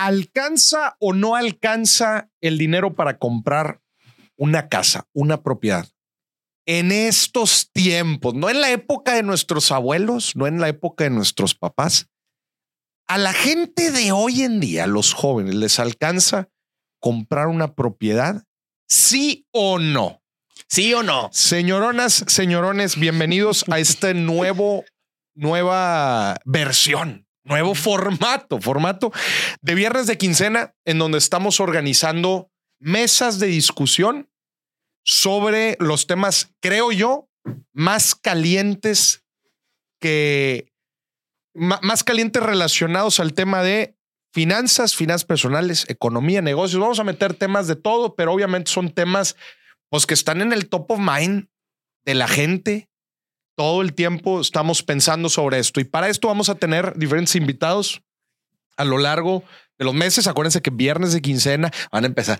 ¿alcanza o no alcanza el dinero para comprar una casa, una propiedad? En estos tiempos, no en la época de nuestros abuelos, no en la época de nuestros papás, a la gente de hoy en día, los jóvenes, ¿les alcanza comprar una propiedad? ¿Sí o no? ¿Sí o no? Señoronas, señorones, bienvenidos a este nuevo, nueva versión, nuevo formato, formato de viernes de quincena, en donde estamos organizando mesas de discusión sobre los temas, creo yo, más calientes que más calientes relacionados al tema de finanzas, finanzas personales, economía, negocios. Vamos a meter temas de todo, pero obviamente son temas pues, que están en el top of mind de la gente. Todo el tiempo estamos pensando sobre esto. Y para esto vamos a tener diferentes invitados a lo largo de los meses. Acuérdense que viernes de quincena van a empezar.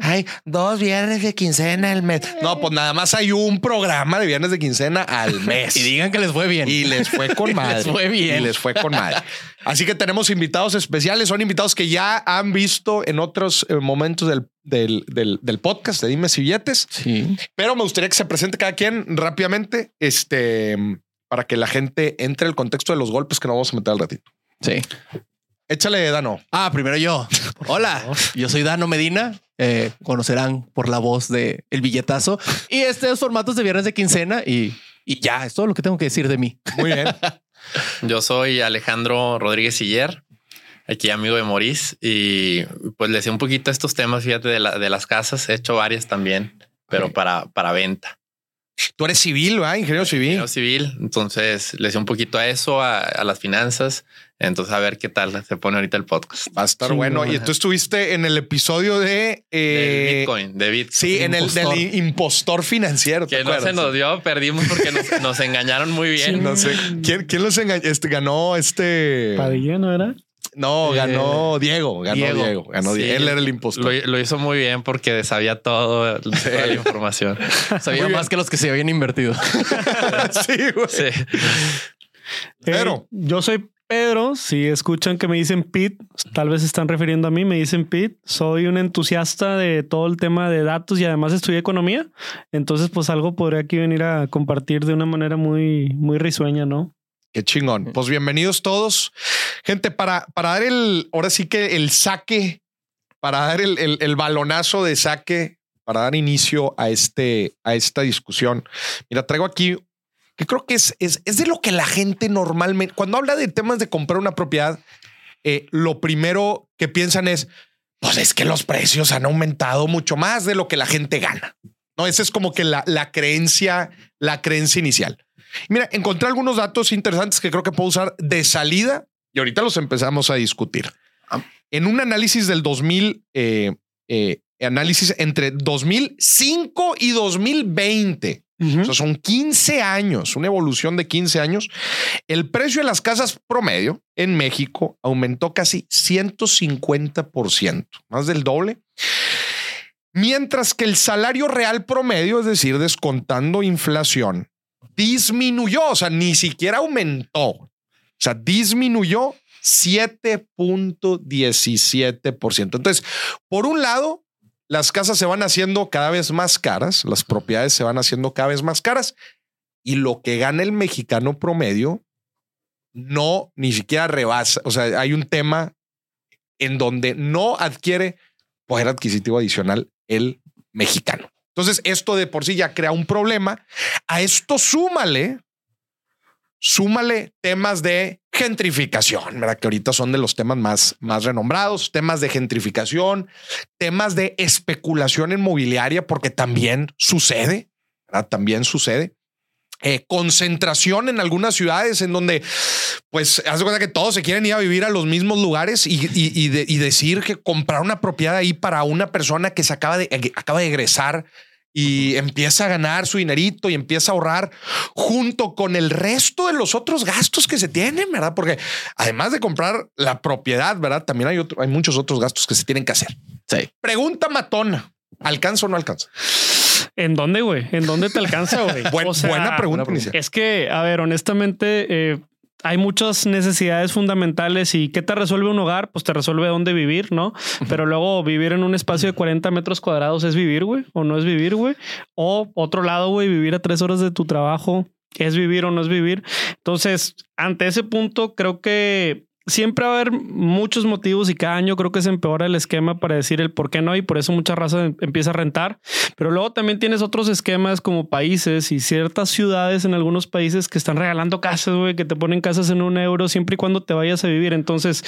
hay dos viernes de quincena al mes. No, pues nada más hay un programa de viernes de quincena al mes. y digan que les fue bien. Y les fue con madre. les fue bien. Y les fue con madre. Así que tenemos invitados especiales. Son invitados que ya han visto en otros eh, momentos del, del, del, podcast de Dime si billetes. Sí. Pero me gustaría que se presente cada quien rápidamente, este, para que la gente entre el contexto de los golpes que nos vamos a meter al ratito. Sí. Échale, Dano. Ah, primero yo. Hola, yo soy Dano Medina. Eh, conocerán por la voz de El Billetazo. Y este es formatos de viernes de quincena y, y ya, es todo lo que tengo que decir de mí. Muy bien. yo soy Alejandro Rodríguez Siller, aquí amigo de Moris. Y pues le sé un poquito a estos temas, fíjate, de, de las casas. He hecho varias también, pero para, para venta. Tú eres civil, ¿verdad? Ingeniero civil. Ingeniero civil. Entonces le sé un poquito a eso, a, las finanzas. Entonces, a ver qué tal se pone ahorita el podcast. Va a estar bueno. Y tú estuviste en el episodio de eh, Bitcoin, de Bitcoin. Sí, en el del impostor financiero. Que no se nos dio, perdimos porque nos, engañaron muy bien. no sé quién, quién los engañó. Este ganó este Padilla, ¿no era? No, ganó Diego, ganó Diego, ganó Diego. Él era el impostor. Lo, hizo muy bien porque sabía todo, toda la información. sabía más que los que se habían invertido. sí, güey. Pero eh, yo soy Pedro. Si escuchan que me dicen Pete, tal vez están refiriendo a mí. Me dicen Pete. Soy un entusiasta de todo el tema de datos y además estudié economía. Entonces, pues algo podría aquí venir a compartir de una manera muy, muy risueña, ¿no? Qué chingón. Pues bienvenidos todos. Gente, para, para dar el, ahora sí que el saque, para dar el, el, balonazo de saque, para dar inicio a, este, a esta discusión. Mira, traigo aquí que creo que es, es, es de lo que la gente normalmente, cuando habla de temas de comprar una propiedad, eh, lo primero que piensan es, pues es que los precios han aumentado mucho más de lo que la gente gana. No, esa es como que la, la creencia, la creencia inicial. Mira, encontré algunos datos interesantes que creo que puedo usar de salida y ahorita los empezamos a discutir. Ah. En un análisis del 2000, eh, eh, análisis entre 2005 y 2020, son 15 años, una evolución de 15 años. El precio de las casas promedio en México aumentó casi 150%, más del doble. Mientras que el salario real promedio, es decir, descontando inflación, disminuyó, o sea, ni siquiera aumentó. O sea, disminuyó 7.17%. Entonces, por un lado, las casas se van haciendo cada vez más caras, las propiedades se van haciendo cada vez más caras y lo que gana el mexicano promedio no ni siquiera rebasa. O sea, hay un tema en donde no adquiere poder adquisitivo adicional el mexicano. Entonces, esto de por sí ya crea un problema. A esto súmale, súmale temas de gentrificación, ¿verdad? Que ahorita son de los temas más, más renombrados, temas de gentrificación, temas de especulación inmobiliaria, porque también sucede. También sucede. Eh, concentración en algunas ciudades en donde, pues, hace cuenta que todos se quieren ir a vivir a los mismos lugares y, y, decir que comprar una propiedad ahí para una persona que se acaba de, acaba de egresar y empieza a ganar su dinerito y empieza a ahorrar junto con el resto de los otros gastos que se tienen, ¿verdad? Porque además de comprar la propiedad, ¿verdad? También hay, hay muchos otros gastos que se tienen que hacer. Sí. Pregunta matona. ¿Alcanza o no alcanza? ¿En dónde, güey? ¿En dónde te alcanza, güey? buena pregunta. Es que, a ver, honestamente, eh, hay muchas necesidades fundamentales y ¿qué te resuelve un hogar? Pues te resuelve dónde vivir, ¿no? Pero luego vivir en un espacio de 40 metros cuadrados es vivir, güey, o no es vivir, güey. O otro lado, güey, vivir a tres horas de tu trabajo es vivir o no es vivir. Entonces, ante ese punto, creo que siempre va a haber muchos motivos y cada año creo que se empeora el esquema para decir el por qué no y por eso mucha raza em, empieza a rentar. Pero luego también tienes otros esquemas como países y ciertas ciudades en algunos países que están regalando casas, güey, que te ponen casas en un euro siempre y cuando te vayas a vivir. Entonces,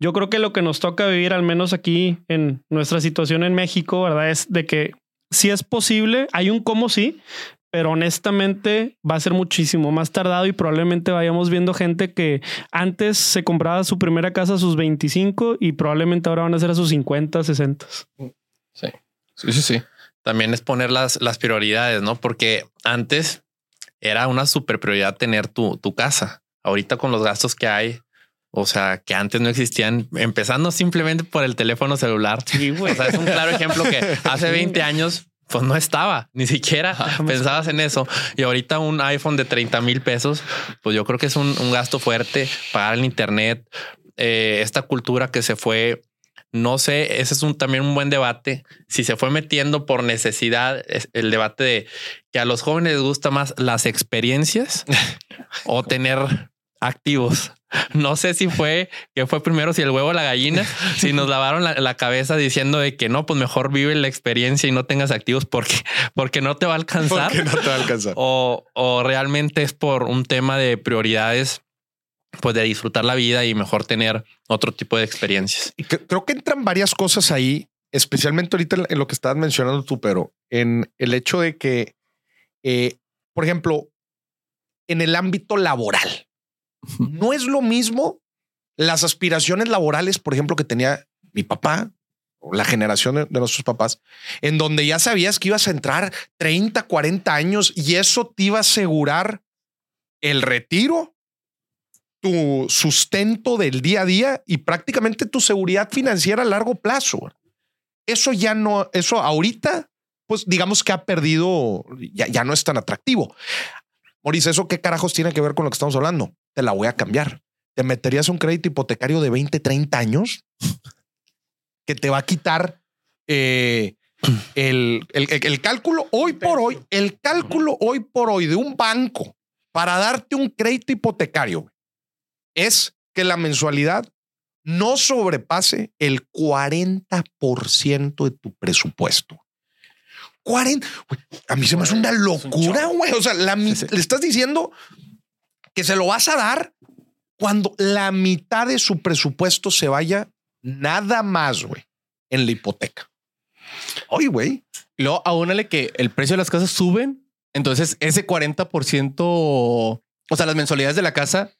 yo creo que lo que nos toca vivir, al menos aquí en nuestra situación en México, ¿verdad? Es de que si es posible, hay un cómo sí, pero honestamente va a ser muchísimo más tardado y probablemente vayamos viendo gente que antes se compraba su primera casa a sus 25 y probablemente ahora van a ser a sus 50, 60. Sí, sí, sí, sí. También es poner las, las prioridades, ¿no? Porque antes era una super prioridad tener tu, tu casa. Ahorita con los gastos que hay, o sea, que antes no existían, empezando simplemente por el teléfono celular. Sí, O sea, es un claro ejemplo que hace 20 años pues no estaba, ni siquiera pensabas en eso. Y ahorita un iPhone de 30 mil pesos, pues yo creo que es un, gasto fuerte pagar el Internet, eh, esta cultura que se fue. No sé, ese es un, también un buen debate. Si se fue metiendo por necesidad, el debate de que a los jóvenes les gusta más las experiencias o tener activos. No sé si fue que fue primero, si el huevo o la gallina, si nos lavaron la, cabeza diciendo de que no, pues mejor vive la experiencia y no tengas activos porque, porque no te va a alcanzar. no te va a alcanzar. O, o realmente es por un tema de prioridades, pues de disfrutar la vida y mejor tener otro tipo de experiencias. Y creo que entran varias cosas ahí, especialmente ahorita en lo que estabas mencionando tú, pero en el hecho de que, eh, por ejemplo, en el ámbito laboral, no es lo mismo las aspiraciones laborales, por ejemplo, que tenía mi papá o la generación de, nuestros papás, en donde ya sabías que ibas a entrar 30, 40 años y eso te iba a asegurar el retiro, tu sustento del día a día y prácticamente tu seguridad financiera a largo plazo. Eso ya no, eso ahorita, pues digamos que ha perdido, ya, ya no es tan atractivo. Maurice, ¿eso qué carajos tiene que ver con lo que estamos hablando? Te la voy a cambiar. ¿Te meterías un crédito hipotecario de 20, 30 años que te va a quitar eh, el, el, cálculo hoy por hoy, el cálculo hoy por hoy de un banco para darte un crédito hipotecario es que la mensualidad no sobrepase el 40% de tu presupuesto. 40. A mí se me hace una locura, güey. O sea, le estás diciendo que se lo vas a dar cuando la mitad de su presupuesto se vaya nada más, güey, en la hipoteca. Oye, güey. Luego aúnale que el precio de las casas suben. Entonces ese 40%, o sea, las mensualidades de la casa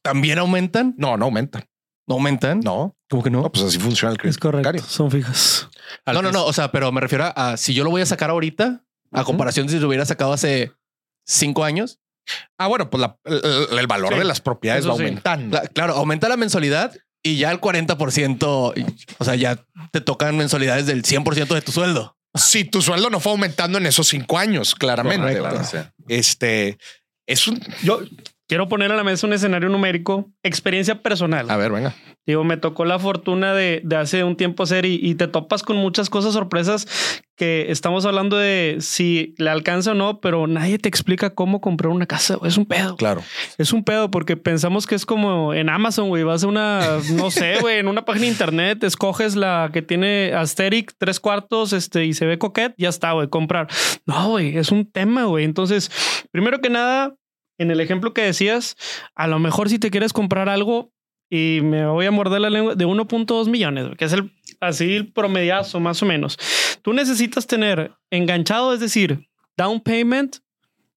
también aumentan. No, no aumentan. ¿No aumentan? No. ¿Cómo que no? pues así funciona el crédito. Es correcto. Son fijas. No, no, no. O sea, pero me refiero a, si yo lo voy a sacar ahorita, a comparación de si lo hubiera sacado hace cinco años. Ah, bueno, pues el, valor de las propiedades va aumentando. claro, aumenta la mensualidad y ya el 40%, o sea, ya te tocan mensualidades del 100% de tu sueldo. Si tu sueldo no fue aumentando en esos cinco años, claramente. Este es un. Yo quiero poner a la mesa un escenario numérico, experiencia personal. A ver, venga. Digo, me tocó la fortuna de, hace un tiempo hacer y, te topas con muchas cosas sorpresas que estamos hablando de si le alcanza o no, pero nadie te explica cómo comprar una casa. Es un pedo. Claro. Es un pedo porque pensamos que es como en Amazon, güey. Vas a una, no sé, güey, en una página de internet, escoges la que tiene Asteric tres cuartos este, y se ve coquet, ya está, güey, comprar. No, güey, es un tema, güey. Entonces, primero que nada, en el ejemplo que decías, a lo mejor si te quieres comprar algo, y me voy a morder la lengua de 1.2 millones, que es el así el promediazo más o menos. Tú necesitas tener enganchado, es decir, down payment,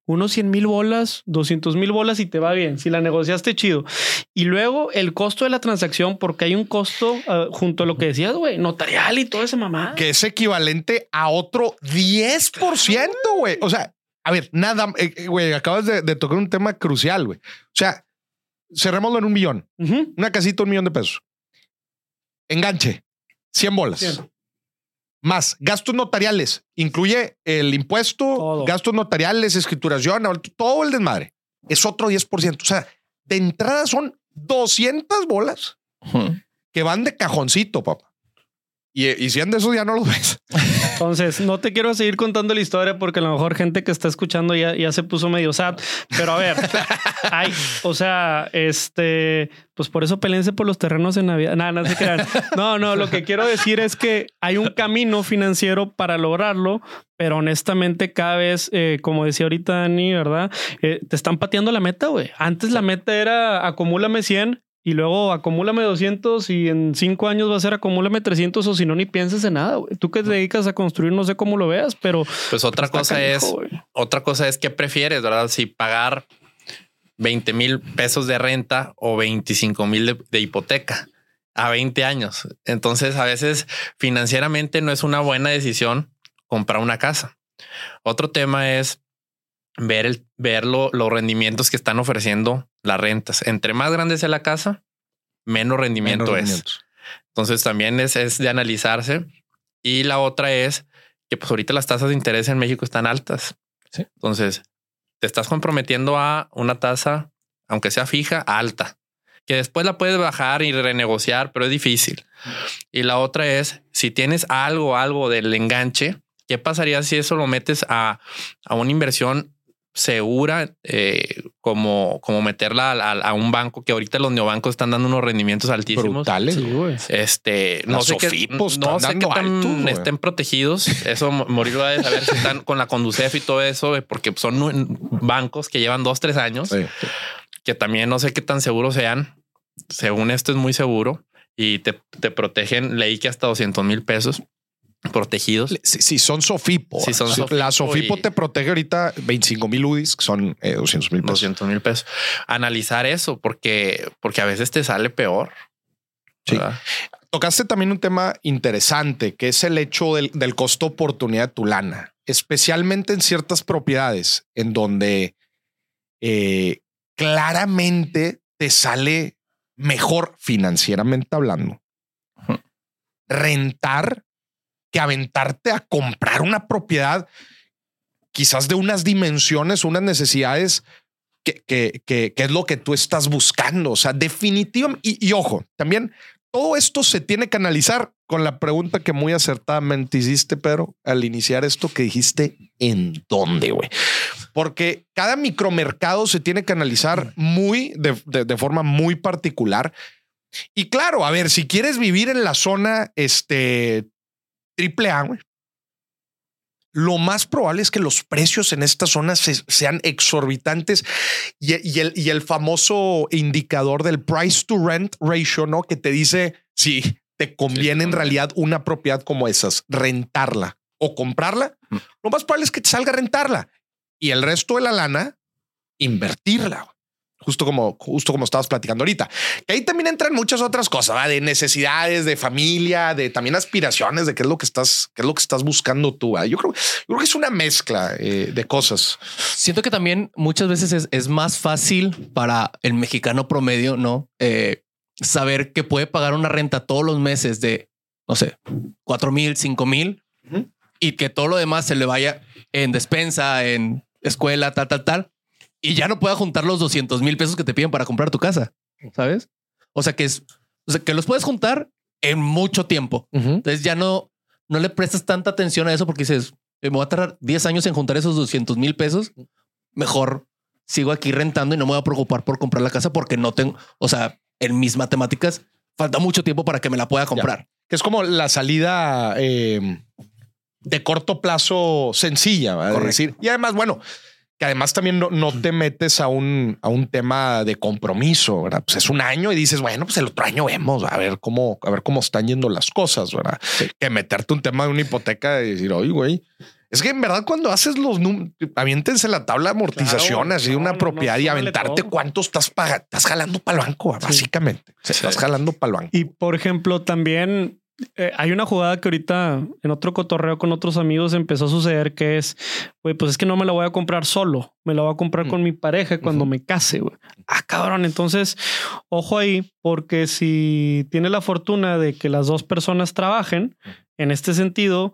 unos 100 mil bolas, 200 mil bolas y te va bien, si la negociaste chido. Y luego el costo de la transacción, porque hay un costo ah, junto a lo que decías, güey, notarial y toda esa mamá. Que es equivalente a otro 10%, güey. O sea, a ver, nada, eh, eh, güey, acabas de, de tocar un tema crucial, güey. O sea, cerrémoslo en un millón. Una casita, un millón de pesos. Enganche, 100 bolas. Más gastos notariales. Incluye el impuesto, gastos notariales, escrituración, todo el desmadre. Es otro 10%. O sea, De entrada son 200 bolas que van de cajoncito, papá. Y, y si de eso ya no lo ves. Entonces, no te quiero seguir contando la historia porque a lo mejor gente que está escuchando ya, ya se puso medio sad. Pero a ver, hay, o sea, este, pues por eso pelense por los terrenos en Navidad. Nada, no se crean. No, no, lo que quiero decir es que hay un camino financiero para lograrlo, pero honestamente cada vez, eh, como decía ahorita Dani, ¿verdad? Eh, te están pateando la meta, güey. Antes la meta era acumúlame 100 y luego acumúlame 200 y en cinco años va a ser acumúlame 300 o si no ni pienses en nada. Tú que te dedicas a construir, no sé cómo lo veas, pero pues otra cosa es otra cosa es que prefieres, verdad? Si pagar 20 mil pesos de renta o 25 mil de, hipoteca a 20 años. Entonces, a veces financieramente no es una buena decisión comprar una casa. Otro tema es ver, el, ver los rendimientos que están ofreciendo las rentas. Entre más grande sea la casa, menos rendimiento es. Entonces también es, es, de analizarse. Y la otra es que pues ahorita las tasas de interés en México están altas. Entonces te estás comprometiendo a una tasa, aunque sea fija, alta, que después la puedes bajar y renegociar, pero es difícil. Y la otra es si tienes algo, algo del enganche, ¿qué pasaría si eso lo metes a, a una inversión segura eh, como, como meterla a, un banco que ahorita los neobancos están dando unos rendimientos altísimos. Brutales. este, no sé, qué, no sé qué tan estén protegidos. Eso morir de saber si están con la Conducef y todo eso, porque son bancos que llevan dos, tres años, que también no sé qué tan seguros sean. Según esto es muy seguro y te, te protegen, leí que hasta 200 mil pesos protegidos. Si, son Sofipo. Si son la Sofipo te protege ahorita 25 mil UDIs, que son 200 eh, mil pesos. 200 mil pesos. Analizar eso porque, porque a veces te sale peor. Sí. Tocaste también un tema interesante, que es el hecho del, del costo oportunidad de tu lana, especialmente en ciertas propiedades en donde eh, claramente te sale mejor financieramente hablando. Rentar que aventarte a comprar una propiedad quizás de unas dimensiones, unas necesidades que, que, es lo que tú estás buscando. O sea, definitivamente, y, y, ojo, también todo esto se tiene que analizar con la pregunta que muy acertadamente hiciste, Pedro, al iniciar esto que dijiste, ¿en dónde, güey? Porque cada micromercado se tiene que analizar muy de, de forma muy particular. Y claro, a ver, si quieres vivir en la zona este, triple A, lo más probable es que los precios en esta zona sean exorbitantes y, el, y, el, famoso indicador del price to rent ratio, ¿no? Que te dice si te conviene en realidad una propiedad como esas, rentarla o comprarla. Mm. Lo más probable es que te salga rentarla y el resto de la lana, invertirla justo como, justo como estabas platicando ahorita. Que ahí también entran muchas otras cosas, de necesidades, de familia, de también aspiraciones, de qué es lo que estás, qué es lo que estás buscando tú. Yo creo, yo creo que es una mezcla eh, de cosas. Siento que también muchas veces es, más fácil para el mexicano promedio, no eh, saber que puede pagar una renta todos los meses de no sé, cuatro mil, cinco mil y que todo lo demás se le vaya en despensa, en escuela, tal, tal, tal y ya no pueda juntar los 200 mil pesos que te piden para comprar tu casa. Sabes? O sea que es, o sea que los puedes juntar en mucho tiempo. Entonces ya no, no le prestas tanta atención a eso porque dices, me voy a tardar 10 años en juntar esos 200 mil pesos. Mejor sigo aquí rentando y no me voy a preocupar por comprar la casa porque no tengo, o sea, en mis matemáticas falta mucho tiempo para que me la pueda comprar. Que es como la salida eh, de corto plazo sencilla, es decir. Y además, bueno, que además también no, no, te metes a un, a un tema de compromiso, ¿verdad? Pues es un año y dices, bueno, pues el otro año vemos a ver cómo, a ver cómo están yendo las cosas, ¿verdad? Que meterte un tema de una hipoteca y decir, oye, güey, es que en verdad cuando haces los números, aviéntense la tabla de amortización así de una propiedad y aventarte cuánto estás pagando, estás jalando para el banco, básicamente. Estás jalando para el banco. Y por ejemplo, también eh, hay una jugada que ahorita en otro cotorreo con otros amigos empezó a suceder que es, güey, pues es que no me la voy a comprar solo, me la voy a comprar con mm. mi pareja cuando me case, güey. Ah, cabrón, entonces, ojo ahí, porque si tiene la fortuna de que las dos personas trabajen, en este sentido,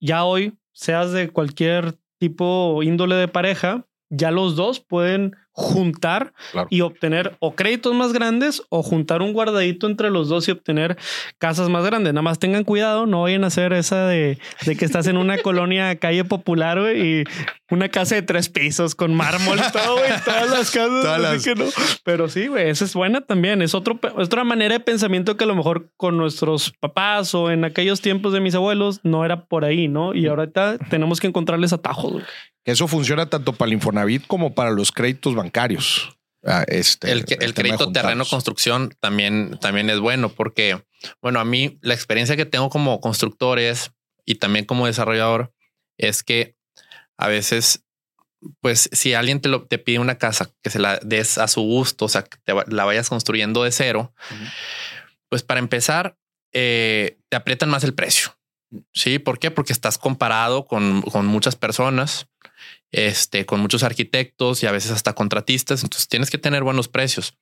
ya hoy, seas de cualquier tipo índole de pareja, ya los dos pueden juntar Claro. y obtener o créditos más grandes o juntar un guardadito entre los dos y obtener casas más grandes. Nada más tengan cuidado, no vayan a hacer esa de, de que estás en una colonia calle popular y una casa de tres pisos con mármol y todo, güey, todas las casas. Todas así las- que no. Pero sí, güey, esa es buena también. Es otro, otra manera de pensamiento que a lo mejor con nuestros papás o en aquellos tiempos de mis abuelos no era por ahí, ¿no? Y ahorita tenemos que encontrarles atajos. Eso funciona tanto para el Infonavit como para los créditos bancarios. Ah, Este, El, crédito terreno construcción también, también es bueno porque, bueno, a mí la experiencia que tengo como constructor es, y también como desarrollador es que a veces, pues si alguien te, lo, te pide una casa que se la des a su gusto, o sea, que te la vayas construyendo de cero, pues para empezar, eh, te aprietan más el precio. Sí, ¿por qué? Porque estás comparado con, con muchas personas, este, con muchos arquitectos y a veces hasta contratistas. Entonces tienes que tener buenos precios.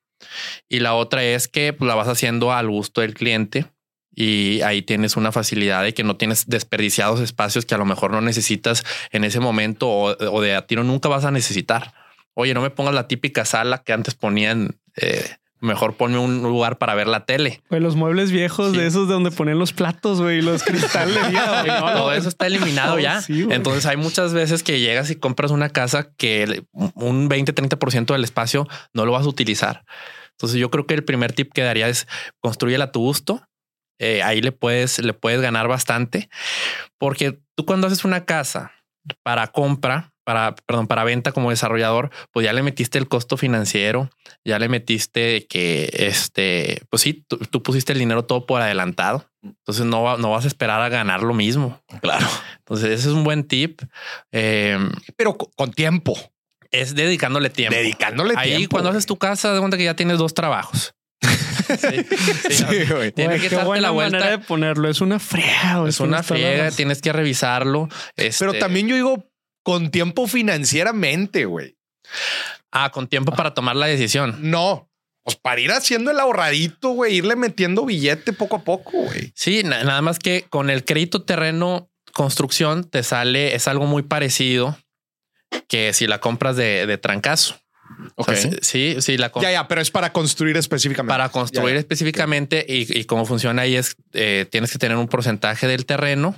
Y la otra es que pues, la vas haciendo al gusto del cliente y ahí tienes una facilidad de que no tienes desperdiciados espacios que a lo mejor no necesitas en ese momento o, de a tiro nunca vas a necesitar. Oye, no me pongas la típica sala que antes ponían. eh, mejor ponme un lugar para ver la tele. Los muebles viejos Sí. de esos de donde ponen los platos, güey, y los cristales. ya, güey, no, Todo eso está eliminado ya. sí. Entonces hay muchas veces que llegas y compras una casa que un 20, 30% del espacio no lo vas a utilizar. Entonces yo creo que el primer tip que daría es construyela a tu gusto. Eh, ahí le puedes, le puedes ganar bastante porque tú cuando haces una casa para compra, para, perdón, para venta como desarrollador, pues ya le metiste el costo financiero, ya le metiste que este, pues sí, tú, tú pusiste el dinero todo por adelantado. Entonces no, va- no vas a esperar a ganar lo mismo. Claro. Entonces ese es un buen tip. Eh, Pero co- con tiempo. es dedicándole tiempo. Dedicándole Ahí tiempo. cuando güey. haces tu casa, de cuenta que ya tienes dos trabajos. Sí, sí, Sí, no. güey. Tienes Güey, que darte buena la vuelta. manera de ponerlo. Es una friega. Es tienes una friega, tienes que revisarlo. Este, Pero también yo digo con tiempo financieramente, güey. Ah, con tiempo para tomar la decisión. No, pues para ir haciendo el ahorradito, güey, irle metiendo billete poco a poco, güey. Sí, na- nada más que con el crédito terreno construcción te sale, es algo muy parecido que si la compras de, de trancazo. O sea, Ok. sí, sí, la compras. Ya, ya, pero es para construir específicamente. Para construir Ya, ya. específicamente y, y cómo funciona ahí es eh, tienes que tener un porcentaje del terreno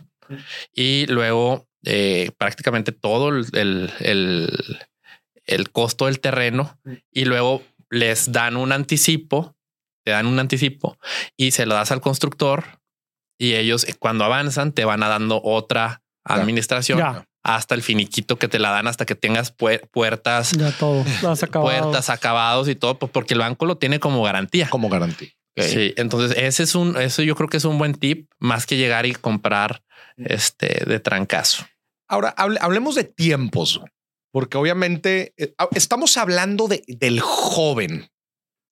y luego eh, prácticamente todo el, el, el- el costo del terreno y luego les dan un anticipo, te dan un anticipo y se lo das al constructor y ellos eh, cuando avanzan te van a dando otra administración hasta el finiquito que te la dan hasta que tengas puer- puertas, Ya todo. Puertas, acabados y todo, pues porque el banco lo tiene como garantía. Como garantía. Sí, entonces ese es un, eso yo creo que es un buen tip más que llegar y comprar este de trancazo. Ahora hable- hablemos de tiempos, porque obviamente eh, ah, estamos hablando de, del joven,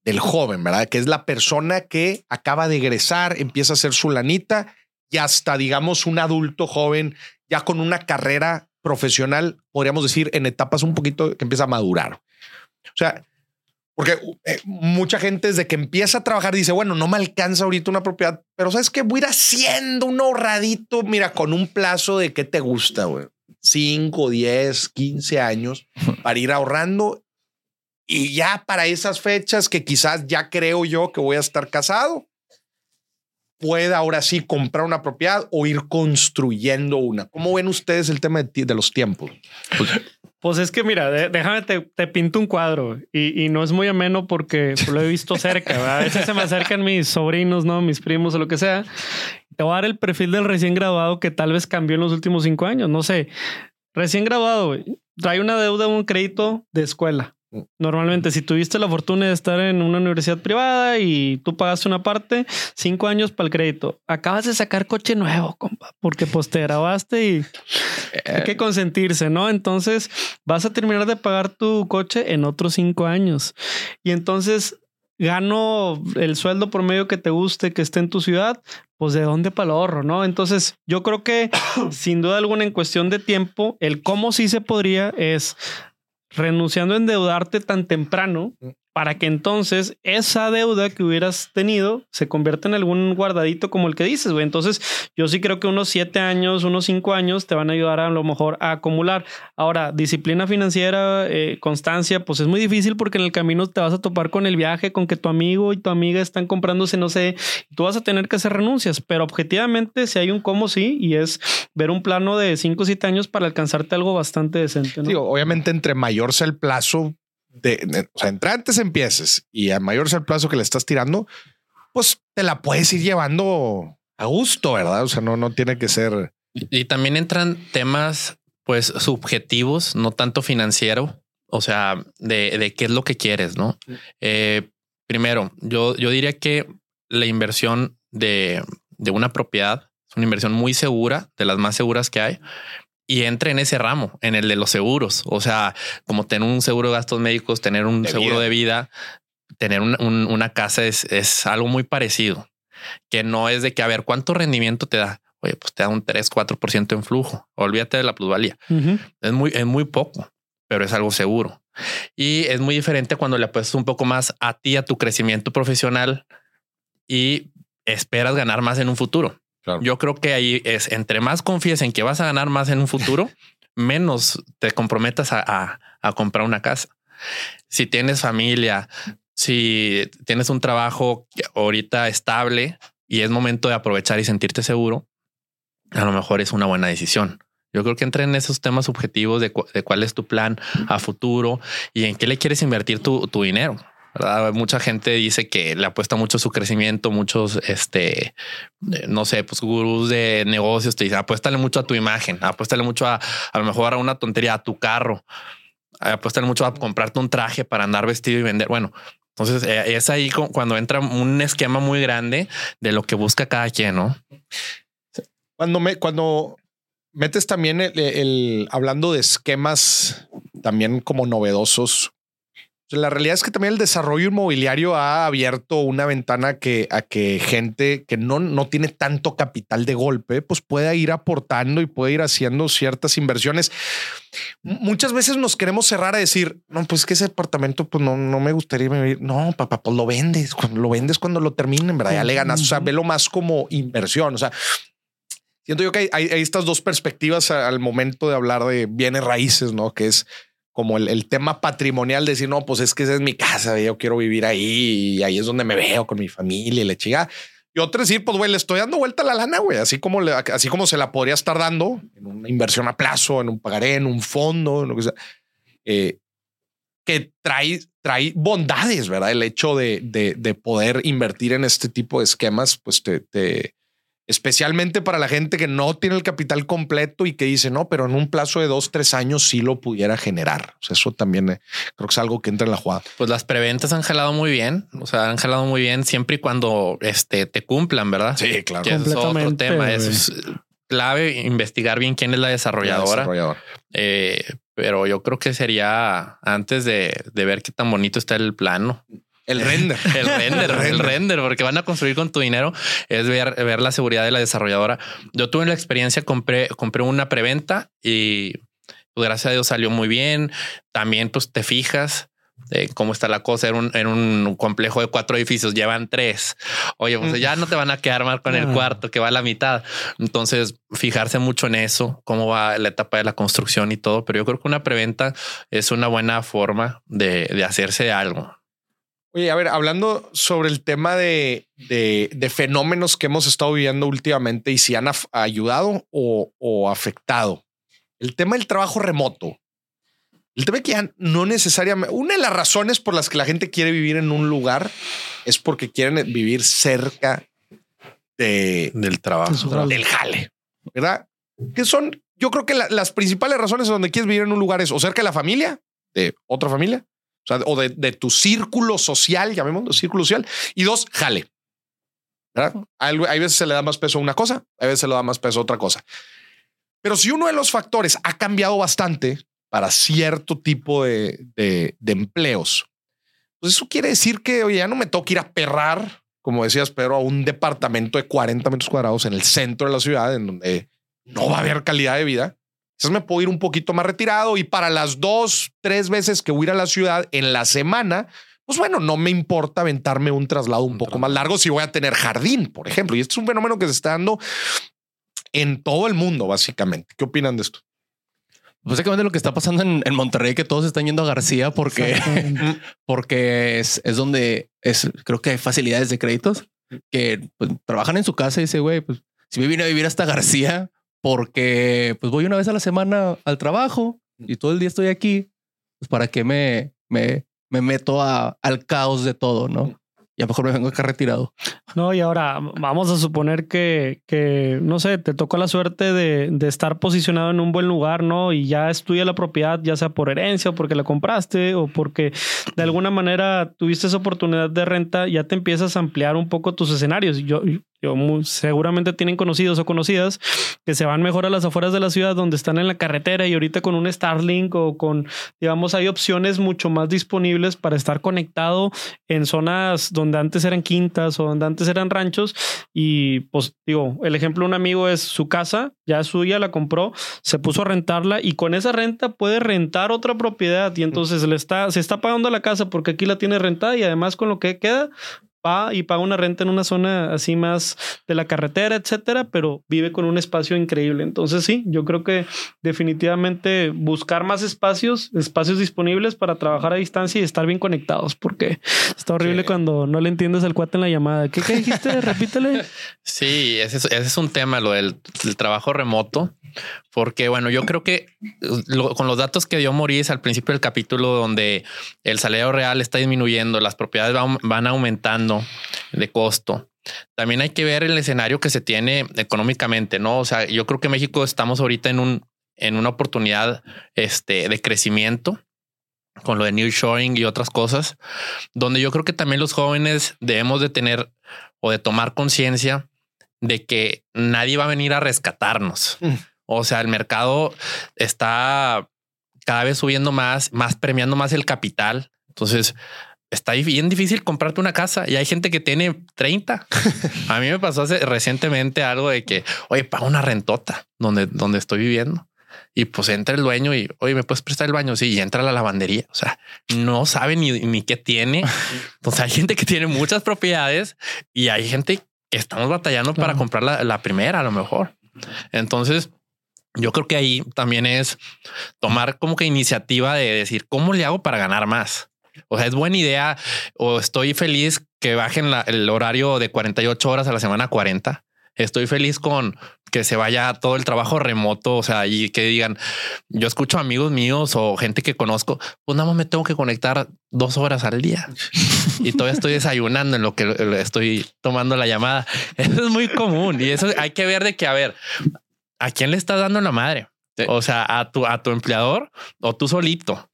del joven, ¿verdad? Que es la persona que acaba de egresar, empieza a hacer su lanita y hasta, digamos, un adulto joven ya con una carrera profesional, podríamos decir, en etapas un poquito que empieza a madurar. O sea, porque eh, mucha gente desde que empieza a trabajar dice, bueno, no me alcanza ahorita una propiedad, pero sabes que voy a ir haciendo un ahorradito, mira, con un plazo de qué te gusta, güey. 5, 10, 15 años para ir ahorrando y ya para esas fechas que quizás ya creo yo que voy a estar casado, pueda ahora sí comprar una propiedad o ir construyendo una. ¿Cómo ven ustedes el tema de, de los tiempos? Pues es que mira, déjame te, te pinto un cuadro y, y no es muy ameno porque lo he visto cerca. A veces se me acercan mis sobrinos, no mis primos o lo que sea. Te voy a dar el perfil del recién graduado que tal vez cambió en los últimos cinco años. No sé, recién graduado, trae una deuda, un crédito de escuela. Normalmente, si tuviste la fortuna de estar en una universidad privada y tú pagaste una parte, cinco años para el crédito. Acabas de sacar coche nuevo, compa, porque pues te grabaste y hay que consentirse, ¿no? Entonces vas a terminar de pagar tu coche en otros cinco años. Y entonces gano el sueldo por medio que te guste, que esté en tu ciudad, pues de dónde para el ahorro, ¿no? Entonces yo creo que sin duda alguna en cuestión de tiempo, el cómo sí se podría es renunciando a endeudarte tan temprano para que entonces esa deuda que hubieras tenido se convierta en algún guardadito como el que dices, güey. Entonces, yo sí creo que unos siete años, unos cinco años te van a ayudar a lo mejor a acumular. Ahora, disciplina financiera, eh, constancia, pues es muy difícil porque en el camino te vas a topar con el viaje, con que tu amigo y tu amiga están comprándose, no sé, tú vas a tener que hacer renuncias, pero objetivamente si hay un cómo sí, y es ver un plano de cinco o siete años para alcanzarte algo bastante decente. ¿no? obviamente entre mayor sea el plazo, de, o sea, entre antes empieces y a mayor sea el plazo que le estás tirando, pues te la puedes ir llevando a gusto, ¿verdad? O sea, no, no tiene que ser. Y, también entran temas, pues, subjetivos, no tanto financiero, o sea, de, de qué es lo que quieres, ¿no? Eh, primero, yo, yo diría que la inversión de, de una propiedad es una inversión muy segura, de las más seguras que hay, y entre en ese ramo, en el de los seguros. O sea, como tener un seguro de gastos médicos, tener un seguro de vida, tener una casa es, es, algo muy parecido, que no es de que a ver cuánto rendimiento te da. Oye, pues te da un 3, 4% en flujo. Olvídate de la plusvalía. Es muy, es muy poco, pero es algo seguro. Y es muy diferente cuando le apuestas un poco más a ti, a tu crecimiento profesional y esperas ganar más en un futuro. Yo creo que ahí es entre más confíes en que vas a ganar más en un futuro, menos te comprometas a, comprar una casa. Si tienes familia, si tienes un trabajo ahorita estable y es momento de aprovechar y sentirte seguro, a lo mejor es una buena decisión. Yo creo que entra en esos temas objetivos de, cuál es tu plan a futuro y en qué le quieres invertir tu dinero. Mucha gente dice que le apuesta mucho su crecimiento, muchos, este, no sé, pues gurús de negocios te dicen, apuéstale mucho a tu imagen, apuéstale mucho a, a lo mejor a una tontería, a tu carro, apuéstale mucho a comprarte un traje para andar vestido y vender. Bueno, entonces eh, es ahí cuando entra un esquema muy grande de lo que busca cada quien, ¿no? Cuando me, cuando metes también el hablando de esquemas también como novedosos, la realidad es que también el desarrollo inmobiliario ha abierto una ventana que, a que gente que no, no tiene tanto capital de golpe, pues pueda ir aportando y puede ir haciendo ciertas inversiones. Muchas veces nos queremos cerrar a decir, no, pues que ese apartamento, pues no, no me gustaría vivir. No, papá, pues lo vendes. Cuando lo vendes, cuando lo terminen, ¿verdad? Ya le ganas. O sea, velo más como inversión. O sea, siento yo que hay, hay estas dos perspectivas al momento de hablar de bienes raíces, ¿no? Que es como el, tema patrimonial, de decir, no, pues es que esa es mi casa, yo quiero vivir ahí y ahí es donde me veo con mi familia y le chiga. Y otro decir, pues güey, le estoy dando vuelta la lana, güey, así como, así como se la podría estar dando en una inversión a plazo, en un pagaré, en un fondo, en lo que sea, eh, que trae, trae bondades, ¿verdad? El hecho de, de, de, poder invertir en este tipo de esquemas, pues te, especialmente para la gente que no tiene el capital completo y que dice, no, pero en un plazo de dos, tres años sí lo pudiera generar. O sea, eso también eh, creo que es algo que entra en la jugada. Pues las preventas han jalado muy bien, o sea, han jalado muy bien siempre y cuando este, te cumplan, ¿verdad? Sí, claro. es otro tema. Es clave investigar bien quién es la desarrolladora. Eh, pero yo creo que sería antes de, de ver qué tan bonito está el plano el render. el render, el render, porque van a construir con tu dinero, es ver, ver la seguridad de la desarrolladora. Yo tuve la experiencia, compré, compré una preventa y pues, gracias a Dios salió muy bien. También pues te fijas cómo está la cosa. en un, en un complejo de cuatro edificios, llevan tres. Oye, pues ya no te van a quedar mal con el cuarto que va a la mitad. Entonces, fijarse mucho en eso, cómo va la etapa de la construcción y todo. Pero yo creo que una preventa es una buena forma de, de hacerse algo. Oye, a ver, hablando sobre el tema de, de, fenómenos que hemos estado viviendo últimamente y si han ayudado o, afectado. El tema del trabajo remoto. El tema que ya no necesariamente, una de las razones por las que la gente quiere vivir en un lugar es porque quieren vivir cerca de, del trabajo, del jale, ¿verdad? Que son, yo creo que las principales razones donde quieres vivir en un lugar es o cerca de la familia, de otra familia, o, sea, o de, tu círculo social, llamémoslo círculo social. Y dos, jale. Hay, veces se le da más peso a una cosa, hay veces se le da más peso a otra cosa. Pero si uno de los factores ha cambiado bastante para cierto tipo de, de, empleos, pues eso quiere decir que oye, ya no me toca ir a perrar, como decías, pero a un departamento de 40 metros cuadrados en el centro de la ciudad, en donde no va a haber calidad de vida, entonces me puedo ir un poquito más retirado y para las dos, tres veces que voy a ir a la ciudad en la semana, pues bueno, no me importa aventarme un traslado un, poco más largo si voy a tener jardín, por ejemplo. Y este es un fenómeno que se está dando en todo el mundo, básicamente. ¿Qué opinan de esto? Básicamente lo que está pasando en, Monterrey, que todos están yendo a García porque, porque es, es, donde es, creo que hay facilidades de créditos que pues, trabajan en su casa y dice, güey, pues si me vine a vivir hasta García porque pues voy una vez a la semana al trabajo y todo el día estoy aquí, pues para qué me, me, me meto a, al caos de todo, ¿no? Y a lo mejor me vengo acá retirado. No, y ahora vamos a suponer que, que no sé, te tocó la suerte de, de, estar posicionado en un buen lugar, ¿no? Y ya es la propiedad, ya sea por herencia o porque la compraste o porque de alguna manera tuviste esa oportunidad de renta, ya te empiezas a ampliar un poco tus escenarios. Yo, seguramente tienen conocidos o conocidas que se van mejor a las afueras de la ciudad donde están en la carretera y ahorita con un Starlink o con, digamos, hay opciones mucho más disponibles para estar conectado en zonas donde antes eran quintas o donde antes eran ranchos. Y pues digo, el ejemplo de un amigo es su casa, ya suya, la compró, se puso a rentarla y con esa renta puede rentar otra propiedad y entonces le está, se está pagando la casa porque aquí la tiene rentada y además con lo que queda va y paga una renta en una zona así más de la carretera, etcétera, pero vive con un espacio increíble. Entonces, sí, yo creo que definitivamente buscar más espacios, espacios disponibles para trabajar a distancia y estar bien conectados, porque está horrible cuando no le entiendes al cuate en la llamada. ¿Qué, dijiste? Repítele. Sí, ese es, ese es, un tema, lo del, trabajo remoto. Porque bueno, yo creo que con los datos que dio Maurice al principio del capítulo, donde el salario real está disminuyendo, las propiedades van aumentando, de costo. También hay que ver el escenario que se tiene económicamente, ¿no? O sea, yo creo que México estamos ahorita en un en una oportunidad este, de crecimiento con lo de New Shoring y otras cosas, donde yo creo que también los jóvenes debemos de tener o de tomar conciencia de que nadie va a venir a rescatarnos. Mm. O sea, el mercado está cada vez subiendo más, más premiando más el capital. Entonces, está bien difícil comprarte una casa y hay gente que tiene 30. A mí me pasó hace, recientemente algo de que, oye, paga una rentota donde, donde estoy viviendo. Y pues entra el dueño y, oye, ¿me puedes prestar el baño? Sí, y entra la lavandería. O sea, no sabe ni, ni qué tiene. Entonces hay gente que tiene muchas propiedades y hay gente que estamos batallando para comprar la, la primera a lo mejor. Entonces, yo creo que ahí también es tomar como que iniciativa de decir, ¿cómo le hago para ganar más? O sea, es buena idea o estoy feliz que bajen el horario de 48 horas a la semana 40. Estoy feliz con que se vaya todo el trabajo remoto, o sea, y que digan, yo escucho amigos míos o gente que conozco, pues nada más me tengo que conectar dos horas al día y todavía estoy desayunando en lo que estoy tomando la llamada. Eso es muy común y eso hay que ver de que, a ver, ¿a quién le estás dando la madre? O sea, a tu, a tu empleador o tú solito.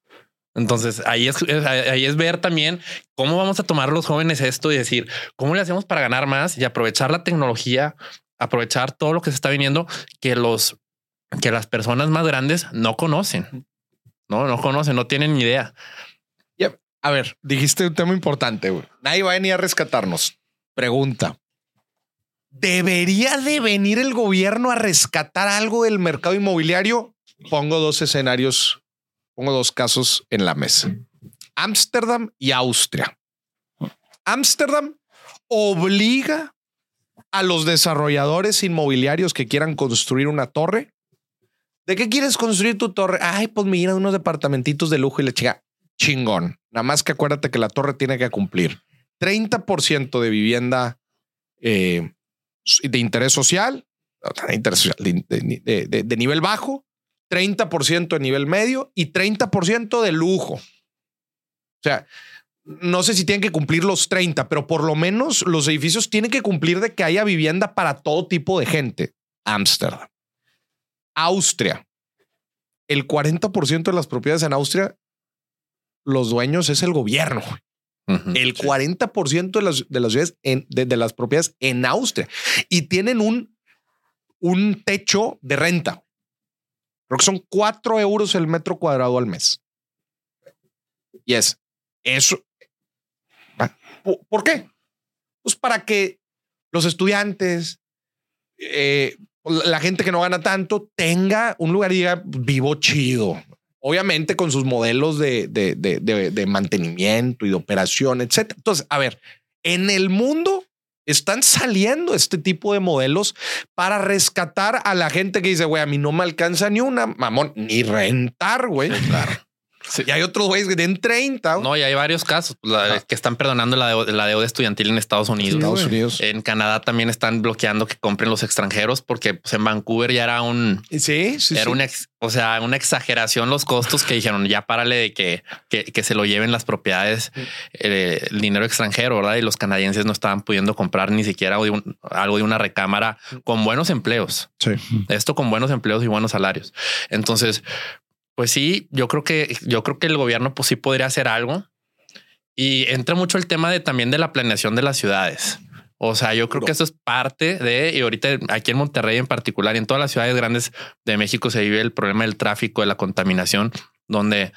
Entonces ahí es, ahí es ver también cómo vamos a tomar los jóvenes esto y decir cómo le hacemos para ganar más y aprovechar la tecnología, aprovechar todo lo que se está viniendo que los que las personas más grandes no conocen, no, no conocen, no tienen ni idea. A ver, dijiste un tema importante. Nadie va a venir a rescatarnos. Pregunta. ¿Debería de venir el gobierno a rescatar algo del mercado inmobiliario? Pongo dos escenarios pongo dos casos en la mesa. Ámsterdam y Austria. Ámsterdam obliga a los desarrolladores inmobiliarios que quieran construir una torre. ¿De qué quieres construir tu torre? Ay, pues mira, unos departamentitos de lujo y le chica. Chingón. Nada más que acuérdate que la torre tiene que cumplir 30% de vivienda eh, de interés social, de nivel bajo, 30% de nivel medio y 30% de lujo. O sea, no sé si tienen que cumplir los 30, pero por lo menos los edificios tienen que cumplir de que haya vivienda para todo tipo de gente. Ámsterdam. Austria. El 40% de las propiedades en Austria, los dueños es el gobierno. El 40% de las, de las, de las propiedades en Austria y tienen un, un techo de renta. Creo que son cuatro euros el metro cuadrado al mes. Y es eso. ¿Por qué? Pues para que los estudiantes, eh, la gente que no gana tanto, tenga un lugar y diga vivo chido. Obviamente con sus modelos de, de, de, de mantenimiento y de operación, etcétera. Entonces, a ver, en el mundo están saliendo este tipo de modelos para rescatar a la gente que dice, güey, a mí no me alcanza ni una, mamón, ni rentar, güey. Y hay otros güeyes que den 30. No, y hay varios casos pues, que están perdonando la deuda, estudiantil en Estados Unidos. Estados Unidos. En Canadá también están bloqueando que compren los extranjeros porque pues, en Vancouver ya era un. Sí, sí. Era una, o sea, una exageración los costos que dijeron ya párale de que, que, se lo lleven las propiedades, eh, el dinero extranjero, verdad? Y los canadienses no estaban pudiendo comprar ni siquiera algo de una recámara con buenos empleos. Sí. Esto con buenos empleos y buenos salarios. Entonces, pues sí, yo creo que yo creo que el gobierno pues sí podría hacer algo. Y entra mucho el tema de también de la planeación de las ciudades. O sea, yo creo que eso es parte de, y ahorita aquí en Monterrey en particular, y en todas las ciudades grandes de México se vive el problema del tráfico, de la contaminación, donde,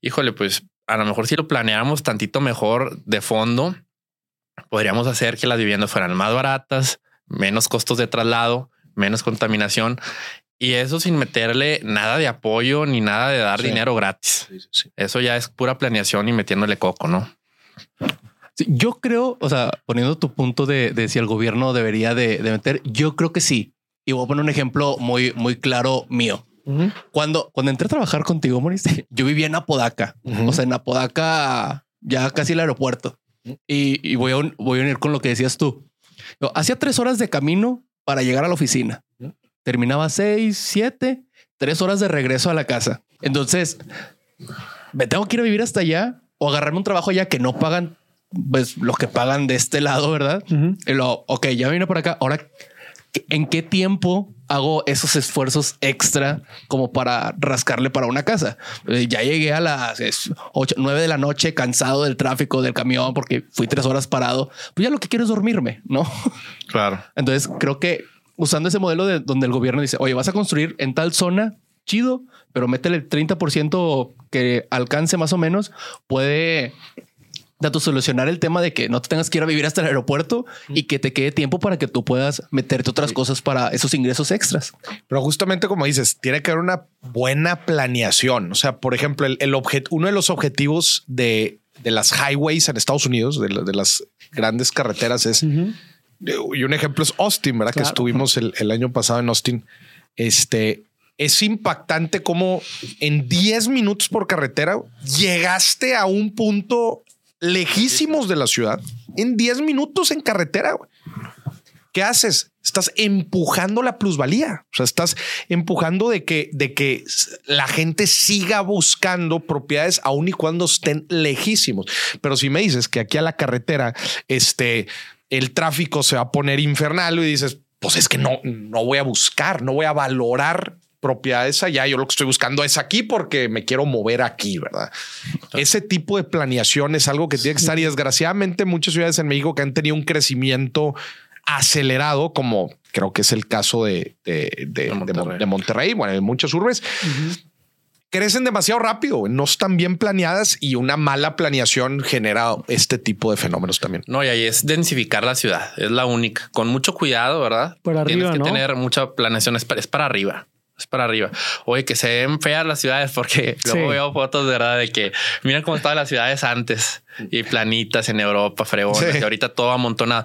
híjole, pues a lo mejor si lo planeáramos tantito mejor de fondo, podríamos hacer que las viviendas fueran más baratas, menos costos de traslado, menos contaminación y eso sin meterle nada de apoyo ni nada de dar dinero gratis. Eso ya es pura planeación y metiéndole coco, ¿no? yo creo, o sea, poniendo tu punto de, si el gobierno debería de, meter, yo creo que sí. Y voy a poner un ejemplo muy, muy claro mío. Cuando, cuando entré a trabajar contigo, Maurice, yo vivía en Apodaca, o sea, en Apodaca, ya casi el aeropuerto. Y, voy, a voy a unir con lo que decías tú. hacía tres horas de camino para llegar a la oficina terminaba seis, siete, tres horas de regreso a la casa. Entonces, me tengo que ir a vivir hasta allá o agarrarme un trabajo allá que no pagan pues lo que pagan de este lado, ¿verdad? Y lo, ok, ya vine por acá. Ahora, ¿en qué tiempo hago esos esfuerzos extra como para rascarle para una casa? Eh, ya llegué a las ocho, nueve de la noche cansado del tráfico del camión porque fui tres horas parado. Pues ya lo que quiero es dormirme, ¿no? Claro. Entonces creo que usando ese modelo de donde el gobierno dice, oye, vas a construir en tal zona, chido, pero métele el 30% que alcance más o menos, puede tanto solucionar el tema de que no te tengas que ir a vivir hasta el aeropuerto y que te quede tiempo para que tú puedas meterte otras cosas para esos ingresos extras. Pero justamente como dices, tiene que haber una buena planeación. O sea, por ejemplo, el, el uno de los objetivos de, de, las highways en Estados Unidos, de, de las grandes carreteras, es y un ejemplo es Austin, ¿verdad? Que estuvimos el, año pasado en Austin. Este es impactante como en 10 minutos por carretera llegaste a un punto lejísimos de la ciudad en 10 minutos en carretera. ¿Qué haces? Estás empujando la plusvalía. O sea, estás empujando de que, de que la gente siga buscando propiedades aun y cuando estén lejísimos. Pero si me dices que aquí a la carretera, este, el tráfico se va a poner infernal y dices, pues es que no, no voy a buscar, no voy a valorar propiedades allá. Yo lo que estoy buscando es aquí porque me quiero mover aquí, ¿verdad? Ese tipo de planeación es algo que tiene que estar y desgraciadamente muchas ciudades en México que han tenido un crecimiento acelerado, como creo que es el caso de, de, Monterrey. bueno, en muchas urbes, crecen demasiado rápido, no están bien planeadas y una mala planeación genera este tipo de fenómenos también. No, y ahí es densificar la ciudad, es la única, con mucho cuidado, ¿verdad? Por arriba, Tienes que tener mucha planeación, es para, arriba. Es para arriba. Oye, que se ven feas las ciudades porque luego veo fotos de verdad de que miren cómo estaban las ciudades antes y planitas en Europa, fregones, y ahorita todo amontonado.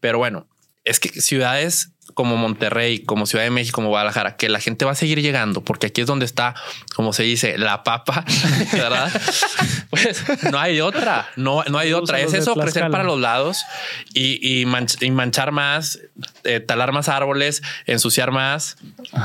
Pero bueno, es que ciudades como Monterrey, como Ciudad de México, como Guadalajara, que la gente va a seguir llegando, porque aquí es donde está, como se dice, la papa, ¿verdad? pues no hay otra, no, no hay otra. Es eso, crecer para los lados y, manchar más, eh, talar más árboles, ensuciar más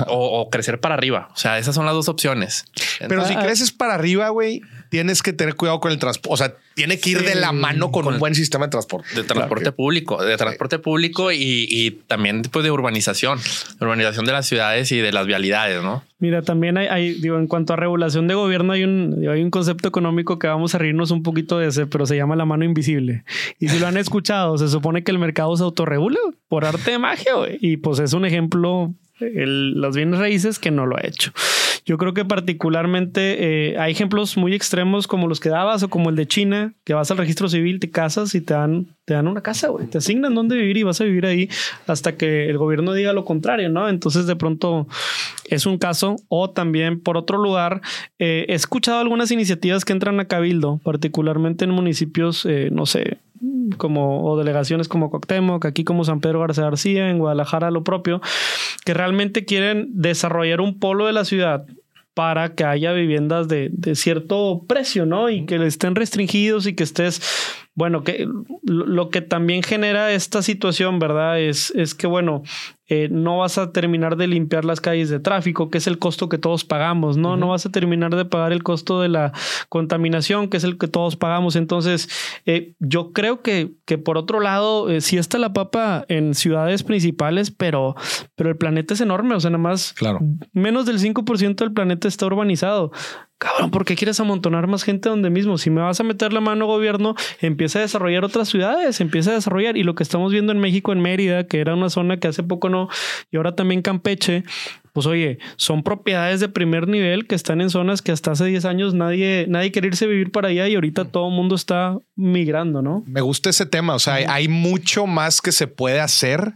o, crecer para arriba. O sea, esas son las dos opciones. Pero si creces para arriba, güey, tienes que tener cuidado con el transporte. O sea, tiene que ir de la mano con, un buen sistema de transporte. De transporte público, de transporte público y, también después de urbanización, urbanización de las ciudades y de las vialidades, ¿no? Mira, también hay, digo, en cuanto a regulación de gobierno, hay un, hay un concepto económico que vamos a reírnos un poquito de ese, pero se llama la mano invisible. Y si lo han escuchado, se supone que el mercado se autorregula por arte de magia, y pues es un ejemplo, el, los bienes raíces que no lo ha hecho. Yo creo que particularmente eh, hay ejemplos muy extremos como los que dabas o como el de China, que vas al registro civil, te casas y te dan, te dan una casa, güey. Te asignan dónde vivir y vas a vivir ahí hasta que el gobierno diga lo contrario, ¿no? Entonces de pronto es un caso. O también por otro lugar, eh, he escuchado algunas iniciativas que entran a Cabildo, particularmente en municipios, eh, no sé, como o delegaciones como Coctemoc, aquí como San Pedro García García, en Guadalajara lo propio, que realmente quieren desarrollar un polo de la ciudad para que haya viviendas de, de cierto precio, ¿no? Y que estén restringidos y que estés bueno, que lo que también genera esta situación, ¿verdad? Es, es que, bueno, eh, no vas a terminar de limpiar las calles de tráfico, que es el costo que todos pagamos, ¿no? No vas a terminar de pagar el costo de la contaminación, que es el que todos pagamos. Entonces, eh, yo creo que, que por otro lado, eh, sí está la papa en ciudades principales, pero, pero el planeta es enorme, o sea, nada más claro. menos del 5% del planeta está urbanizado cabrón, ¿por qué quieres amontonar más gente donde mismo? Si me vas a meter la mano gobierno, empieza a desarrollar otras ciudades, empieza a desarrollar. Y lo que estamos viendo en México, en Mérida, que era una zona que hace poco no, y ahora también Campeche, pues oye, son propiedades de primer nivel que están en zonas que hasta hace 10 años nadie, nadie quería irse a vivir para allá y ahorita todo el mundo está migrando, ¿no? Me gusta ese tema, o sea, hay mucho más que se puede hacer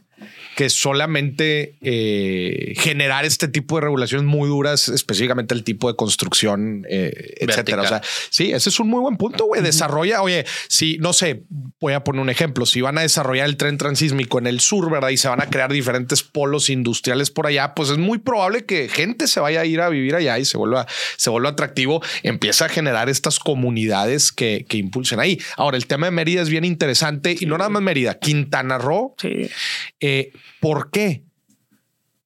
que solamente eh, generar este tipo de regulaciones muy duras, específicamente el tipo de construcción, eh, etcétera. O sea, sí, ese es un muy buen punto, güey. Desarrolla, oye, si no sé, voy a poner un ejemplo. Si van a desarrollar el tren transísmico en el sur, verdad, y se van a crear diferentes polos industriales por allá, pues es muy probable que gente se vaya a ir a vivir allá y se vuelva, se vuelva atractivo. Empieza a generar estas comunidades que, que impulsen ahí. Ahora, el tema de Mérida es bien interesante y no nada más Mérida, Quintana Roo. Sí. Eh, ¿Por qué?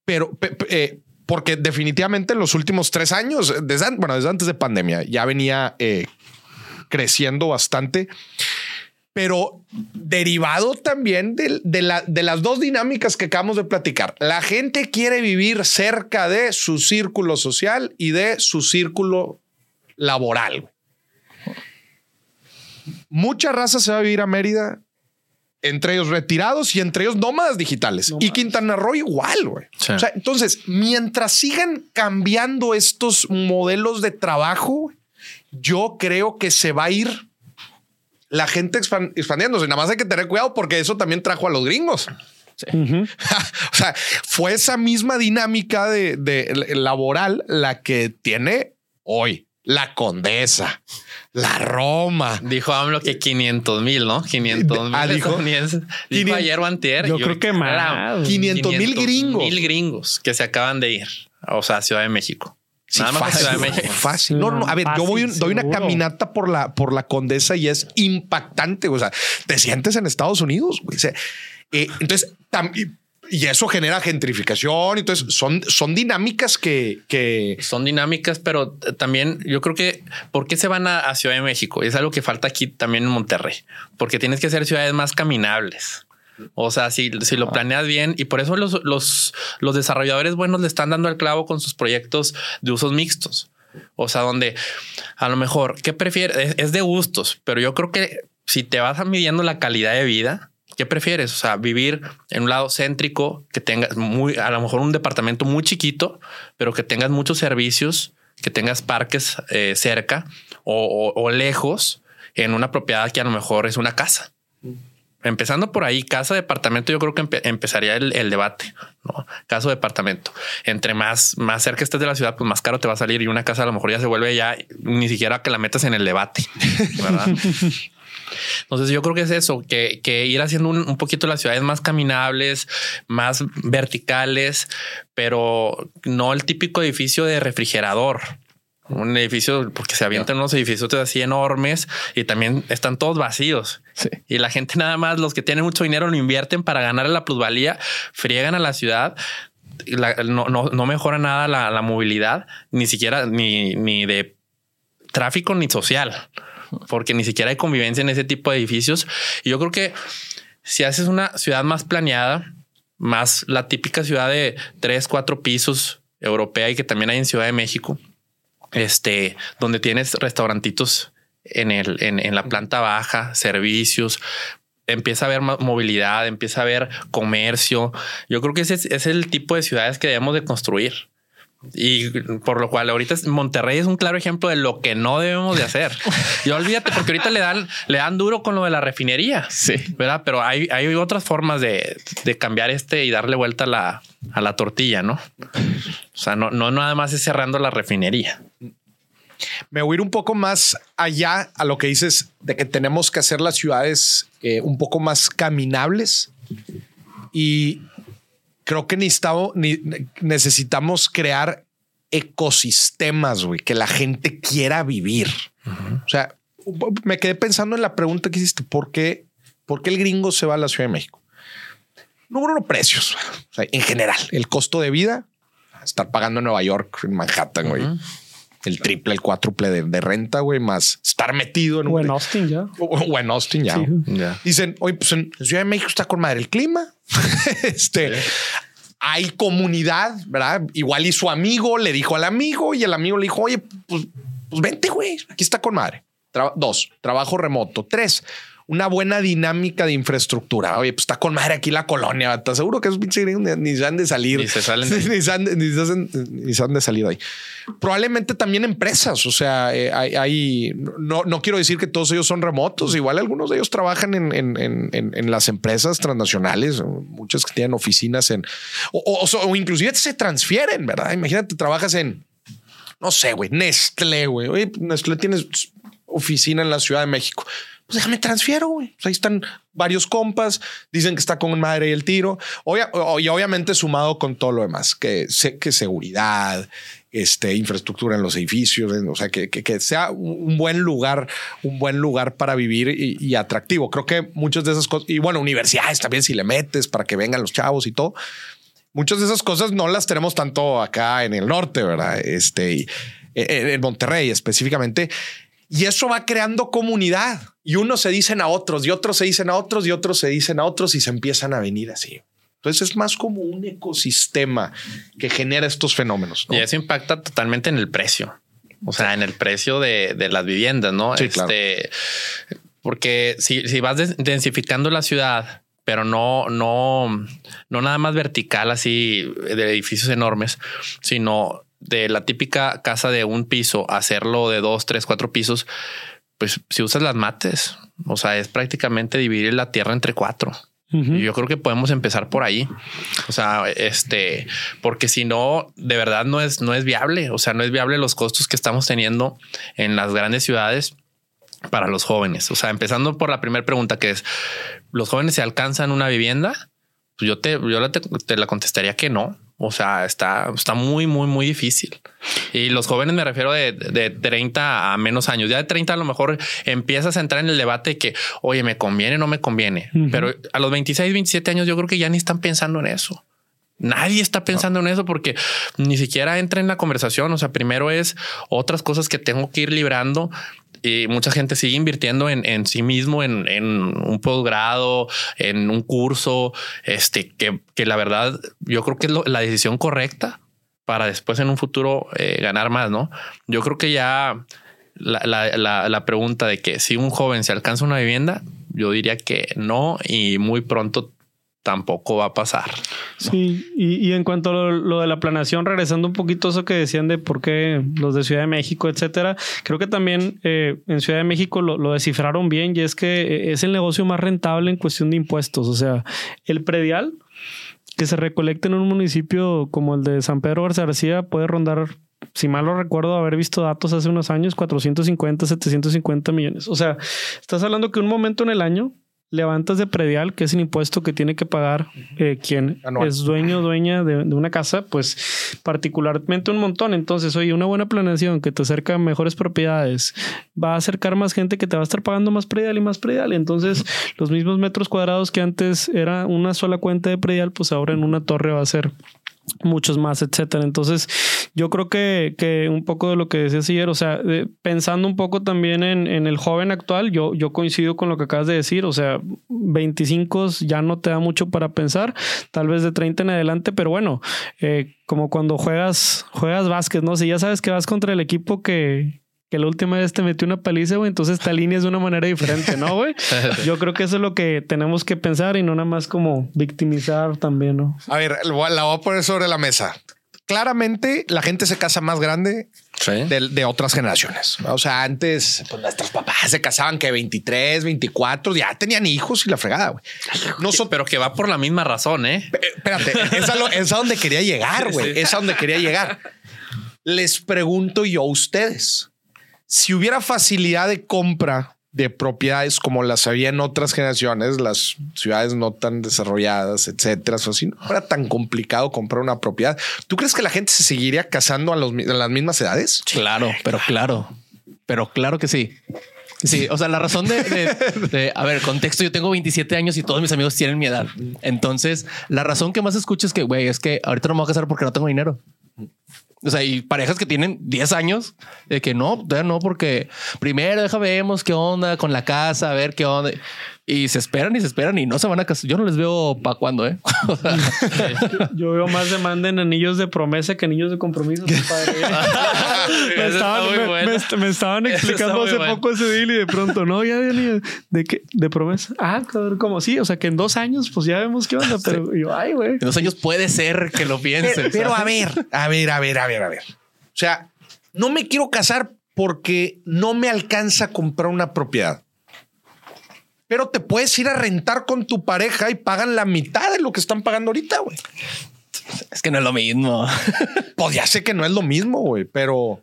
Pero eh, porque definitivamente en los últimos tres años, desde, bueno, desde antes de pandemia, ya venía eh, creciendo bastante, pero derivado también de, de, las dos dinámicas que acabamos de platicar. La gente quiere vivir cerca de su círculo social y de su círculo laboral. Mucha raza se va a vivir a Mérida entre ellos retirados y entre ellos nómadas digitales. y Quintana Roo igual, güey. O sea, entonces, mientras sigan cambiando estos modelos de trabajo, yo creo que se va a ir la gente expandiéndose. Nada más hay que tener cuidado porque eso también trajo a los gringos. o sea, fue esa misma dinámica de laboral la que tiene hoy la Condesa, la Roma. Dijo AMLO que 500 mil, ¿no? 500 mil. Ah, dijo, dijo ayer o antier. Yo, creo que más. 500 mil gringos. Mil gringos que se acaban de ir. O sea, a Ciudad de México. Nada más fácil, Ciudad de México. Fácil. No, no, a ver, yo voy, doy una caminata por la, por la Condesa y es impactante. O sea, te sientes en Estados Unidos. Güey. Eh, entonces, también y eso genera gentrificación. Entonces son, son dinámicas que, que son dinámicas, pero también yo creo que por qué se van a, Ciudad de México es algo que falta aquí también en Monterrey, porque tienes que hacer ciudades más caminables. O sea, si, si lo planeas bien y por eso los, los, los desarrolladores buenos le están dando el clavo con sus proyectos de usos mixtos. O sea, donde a lo mejor, ¿qué prefieres? Es, de gustos, pero yo creo que si te vas midiendo la calidad de vida, ¿Qué prefieres? O sea, vivir en un lado céntrico, que tengas muy, a lo mejor un departamento muy chiquito, pero que tengas muchos servicios, que tengas parques eh, cerca o, lejos en una propiedad que a lo mejor es una casa. Empezando por ahí, casa, departamento, yo creo que empezaría el, debate, ¿no? Caso, departamento. Entre más, más cerca estés de la ciudad, pues más caro te va a salir y una casa a lo mejor ya se vuelve ya ni siquiera que la metas en el debate, ¿verdad? Entonces yo creo que es eso, que, ir haciendo un, poquito las ciudades más caminables, más verticales, pero no el típico edificio de refrigerador. Un edificio, porque se avientan unos edificios así enormes y también están todos vacíos. Y la gente nada más, los que tienen mucho dinero lo invierten para ganar la plusvalía, friegan a la ciudad, no, mejora nada la, la, movilidad, ni siquiera ni, ni de tráfico ni social porque ni siquiera hay convivencia en ese tipo de edificios. Y yo creo que si haces una ciudad más planeada, más la típica ciudad de tres, cuatro pisos europea y que también hay en Ciudad de México, este, donde tienes restaurantitos en, el, en, la planta baja, servicios, empieza a haber movilidad, empieza a haber comercio. Yo creo que ese es, el tipo de ciudades que debemos de construir Y por lo cual ahorita Monterrey es un claro ejemplo de lo que no debemos de hacer. Y olvídate, porque ahorita le dan, le dan duro con lo de la refinería. Sí. ¿Verdad? Pero hay, hay otras formas de, de cambiar este y darle vuelta a la, a la tortilla, ¿no? O sea, no, no nada más es cerrando la refinería. Me voy a ir un poco más allá a lo que dices de que tenemos que hacer las ciudades eh, un poco más caminables y creo que necesitamos, necesitamos crear ecosistemas, güey, que la gente quiera vivir. O sea, me quedé pensando en la pregunta que hiciste, ¿por qué, ¿por qué el gringo se va a la Ciudad de México? Número uno, precios. O sea, en general, el costo de vida, estar pagando en Nueva York, en Manhattan, güey el triple, el cuádruple de, renta, güey, más estar metido en un. O en Austin ya. O, en Austin ya. Dicen, oye, pues en Ciudad de México está con madre el clima. este. Hay comunidad, ¿verdad? Igual y su amigo le dijo al amigo y el amigo le dijo, oye, pues, pues vente, güey, aquí está con madre. dos, trabajo remoto. Tres, una buena dinámica de infraestructura. Oye, pues está con madre aquí la colonia. Te aseguro que esos pinches ni, se han de salir. Ni se salen. ni, se han, ni, se han, de salir ahí. Probablemente también empresas. O sea, eh, hay, no, no quiero decir que todos ellos son remotos. Igual algunos de ellos trabajan en, en, en, en las empresas transnacionales, muchos que tienen oficinas en o, o, inclusive se transfieren, verdad? Imagínate, trabajas en no sé, güey, Nestlé, güey. Oye, Nestlé tienes oficina en la Ciudad de México pues déjame transfiero, güey. Pues ahí están varios compas, dicen que está con madre y el tiro. y obviamente sumado con todo lo demás, que, que seguridad, este, infraestructura en los edificios, o sea, que, que, sea un buen lugar, un buen lugar para vivir y, atractivo. Creo que muchas de esas cosas, y bueno, universidades también si le metes para que vengan los chavos y todo. Muchas de esas cosas no las tenemos tanto acá en el norte, ¿verdad? Este, y, en Monterrey específicamente. Y eso va creando comunidad. Y unos se dicen a otros, y otros se dicen a otros, y otros se dicen a otros, y se empiezan a venir así. Entonces es más como un ecosistema que genera estos fenómenos. Y eso impacta totalmente en el precio. O sea, en el precio de, las viviendas, ¿no? Sí, claro. Este, porque si, si vas densificando la ciudad, pero no, no, no nada más vertical así de edificios enormes, sino de la típica casa de un piso, hacerlo de dos, tres, cuatro pisos, pues si usas las mates, o sea, es prácticamente dividir la tierra entre cuatro. Y yo creo que podemos empezar por ahí. O sea, este, porque si no, de verdad no es, no es viable. O sea, no es viable los costos que estamos teniendo en las grandes ciudades para los jóvenes. O sea, empezando por la primera pregunta que es, ¿los jóvenes se alcanzan una vivienda? Pues yo te, yo te la contestaría que no. O sea, está, está muy, muy, muy difícil. Y los jóvenes me refiero de, de 30 a menos años. Ya de 30 a lo mejor empiezas a entrar en el debate que, oye, me conviene o no me conviene. Pero a los 26, 27 años yo creo que ya ni están pensando en eso. Nadie está pensando en eso porque ni siquiera entra en la conversación. O sea, primero es otras cosas que tengo que ir librando y mucha gente sigue invirtiendo en, sí mismo, en, un posgrado, en un curso, este, que, la verdad yo creo que es la decisión correcta para después en un futuro eh, ganar más, ¿no? Yo creo que ya la, la, pregunta de que si un joven se alcanza una vivienda, yo diría que no y muy pronto tampoco va a pasar. Sí, y, en cuanto a lo, de la planeación, regresando un poquito a eso que decían de por qué los de Ciudad de México, etcétera, creo que también eh, en Ciudad de México lo, descifraron bien y es que eh, es el negocio más rentable en cuestión de impuestos. O sea, el predial que se recolecta en un municipio como el de San Pedro García puede rondar si mal lo recuerdo haber visto datos hace unos años, 450, 750 millones. O sea, estás hablando que un momento en el año levantas de predial, que es el impuesto que tiene que pagar eh, quien es dueño o dueña de, una casa, pues particularmente un montón. Entonces, oye, una buena planeación que te acerca a mejores propiedades va a acercar más gente que te va a estar pagando más predial y más predial. Entonces, los mismos metros cuadrados que antes era una sola cuenta de predial, pues ahora en una torre va a ser muchos más, etcétera. Entonces, yo creo que, que, un poco de lo que decías ayer, o sea, pensando un poco también en, en, el joven actual, yo, yo coincido con lo que acabas de decir, o sea, 25 ya no te da mucho para pensar, tal vez de 30 en adelante, pero bueno, eh, como cuando juegas, juegas básquet, ¿no? Si ya sabes que vas contra el equipo que, que la última vez te metió una paliza, güey, entonces te alineas de una manera diferente, ¿no, güey? Yo creo que eso es lo que tenemos que pensar y no nada más como victimizar también, ¿no? A ver, la voy a poner sobre la mesa. claramente la gente se casa más grande de, de, otras generaciones. O sea, antes pues, nuestros papás se casaban que 23, 24, ya tenían hijos y la fregada. güey. No pero que va por la misma razón, ¿eh? Espérate, es a, donde quería llegar, güey. Es a donde quería llegar. Les pregunto yo a ustedes, si hubiera facilidad de compra de propiedades como las había en otras generaciones, las ciudades no tan desarrolladas, etcétera. O si no era tan complicado comprar una propiedad. ¿Tú crees que la gente se seguiría casando a, los, las mismas edades? Claro, pero claro, pero claro que sí. Sí, o sea, la razón de, de, a ver, contexto, yo tengo 27 años y todos mis amigos tienen mi edad. Entonces, la razón que más escucho es que, güey, es que ahorita no me voy a casar porque no tengo dinero. O sea, y parejas que tienen 10 años de que no, no, porque primero deja vemos qué onda con la casa, a ver qué onda. Y se esperan y se esperan y no se van a casar. Yo no les veo para cuándo, ¿eh? Yo veo más demanda en anillos de promesa que anillos de compromiso. me, estaban, explicando hace poco ese deal y de pronto, no, ya de, de, qué? de promesa. Ah, como sí, o sea que en dos años pues ya vemos qué onda, pero yo, ay, güey. En dos años puede ser que lo pienses. Pero, a ver, a ver, a ver, a ver, a ver. O sea, no me quiero casar porque no me alcanza a comprar una propiedad pero te puedes ir a rentar con tu pareja y pagan la mitad de lo que están pagando ahorita, güey. Es que no es lo mismo. pues ya sé que no es lo mismo, güey, pero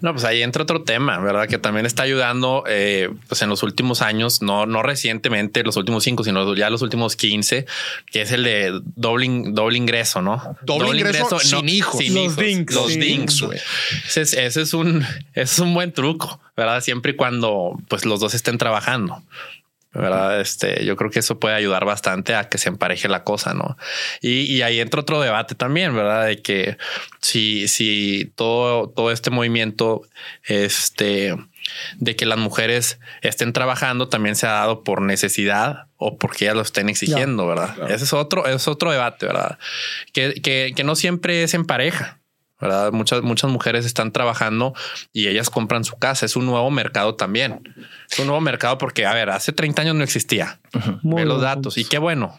no, pues ahí entra otro tema, ¿verdad? Que también está ayudando, eh, pues en los últimos años, no, no recientemente, los últimos cinco, sino ya los últimos 15, que es el de doble, doble ingreso, ¿no? Doble, ingreso, sin hijos. Sin los dinks. Los dinks, güey. Ese, es un, es un buen truco, ¿verdad? Siempre y cuando pues los dos estén trabajando. ¿Verdad? Este, yo creo que eso puede ayudar bastante a que se empareje la cosa, ¿no? Y, y, ahí entra otro debate también, ¿verdad? De que si, si todo, todo este movimiento, este, de que las mujeres estén trabajando también se ha dado por necesidad o porque ellas lo estén exigiendo, ¿verdad? Ese es otro, es otro debate, ¿verdad? Que, que, que no siempre es en pareja. ¿Verdad? Muchas, muchas mujeres están trabajando y ellas compran su casa. Es un nuevo mercado también. Es un nuevo mercado porque, a ver, hace 30 años no existía. Ve los datos y qué bueno.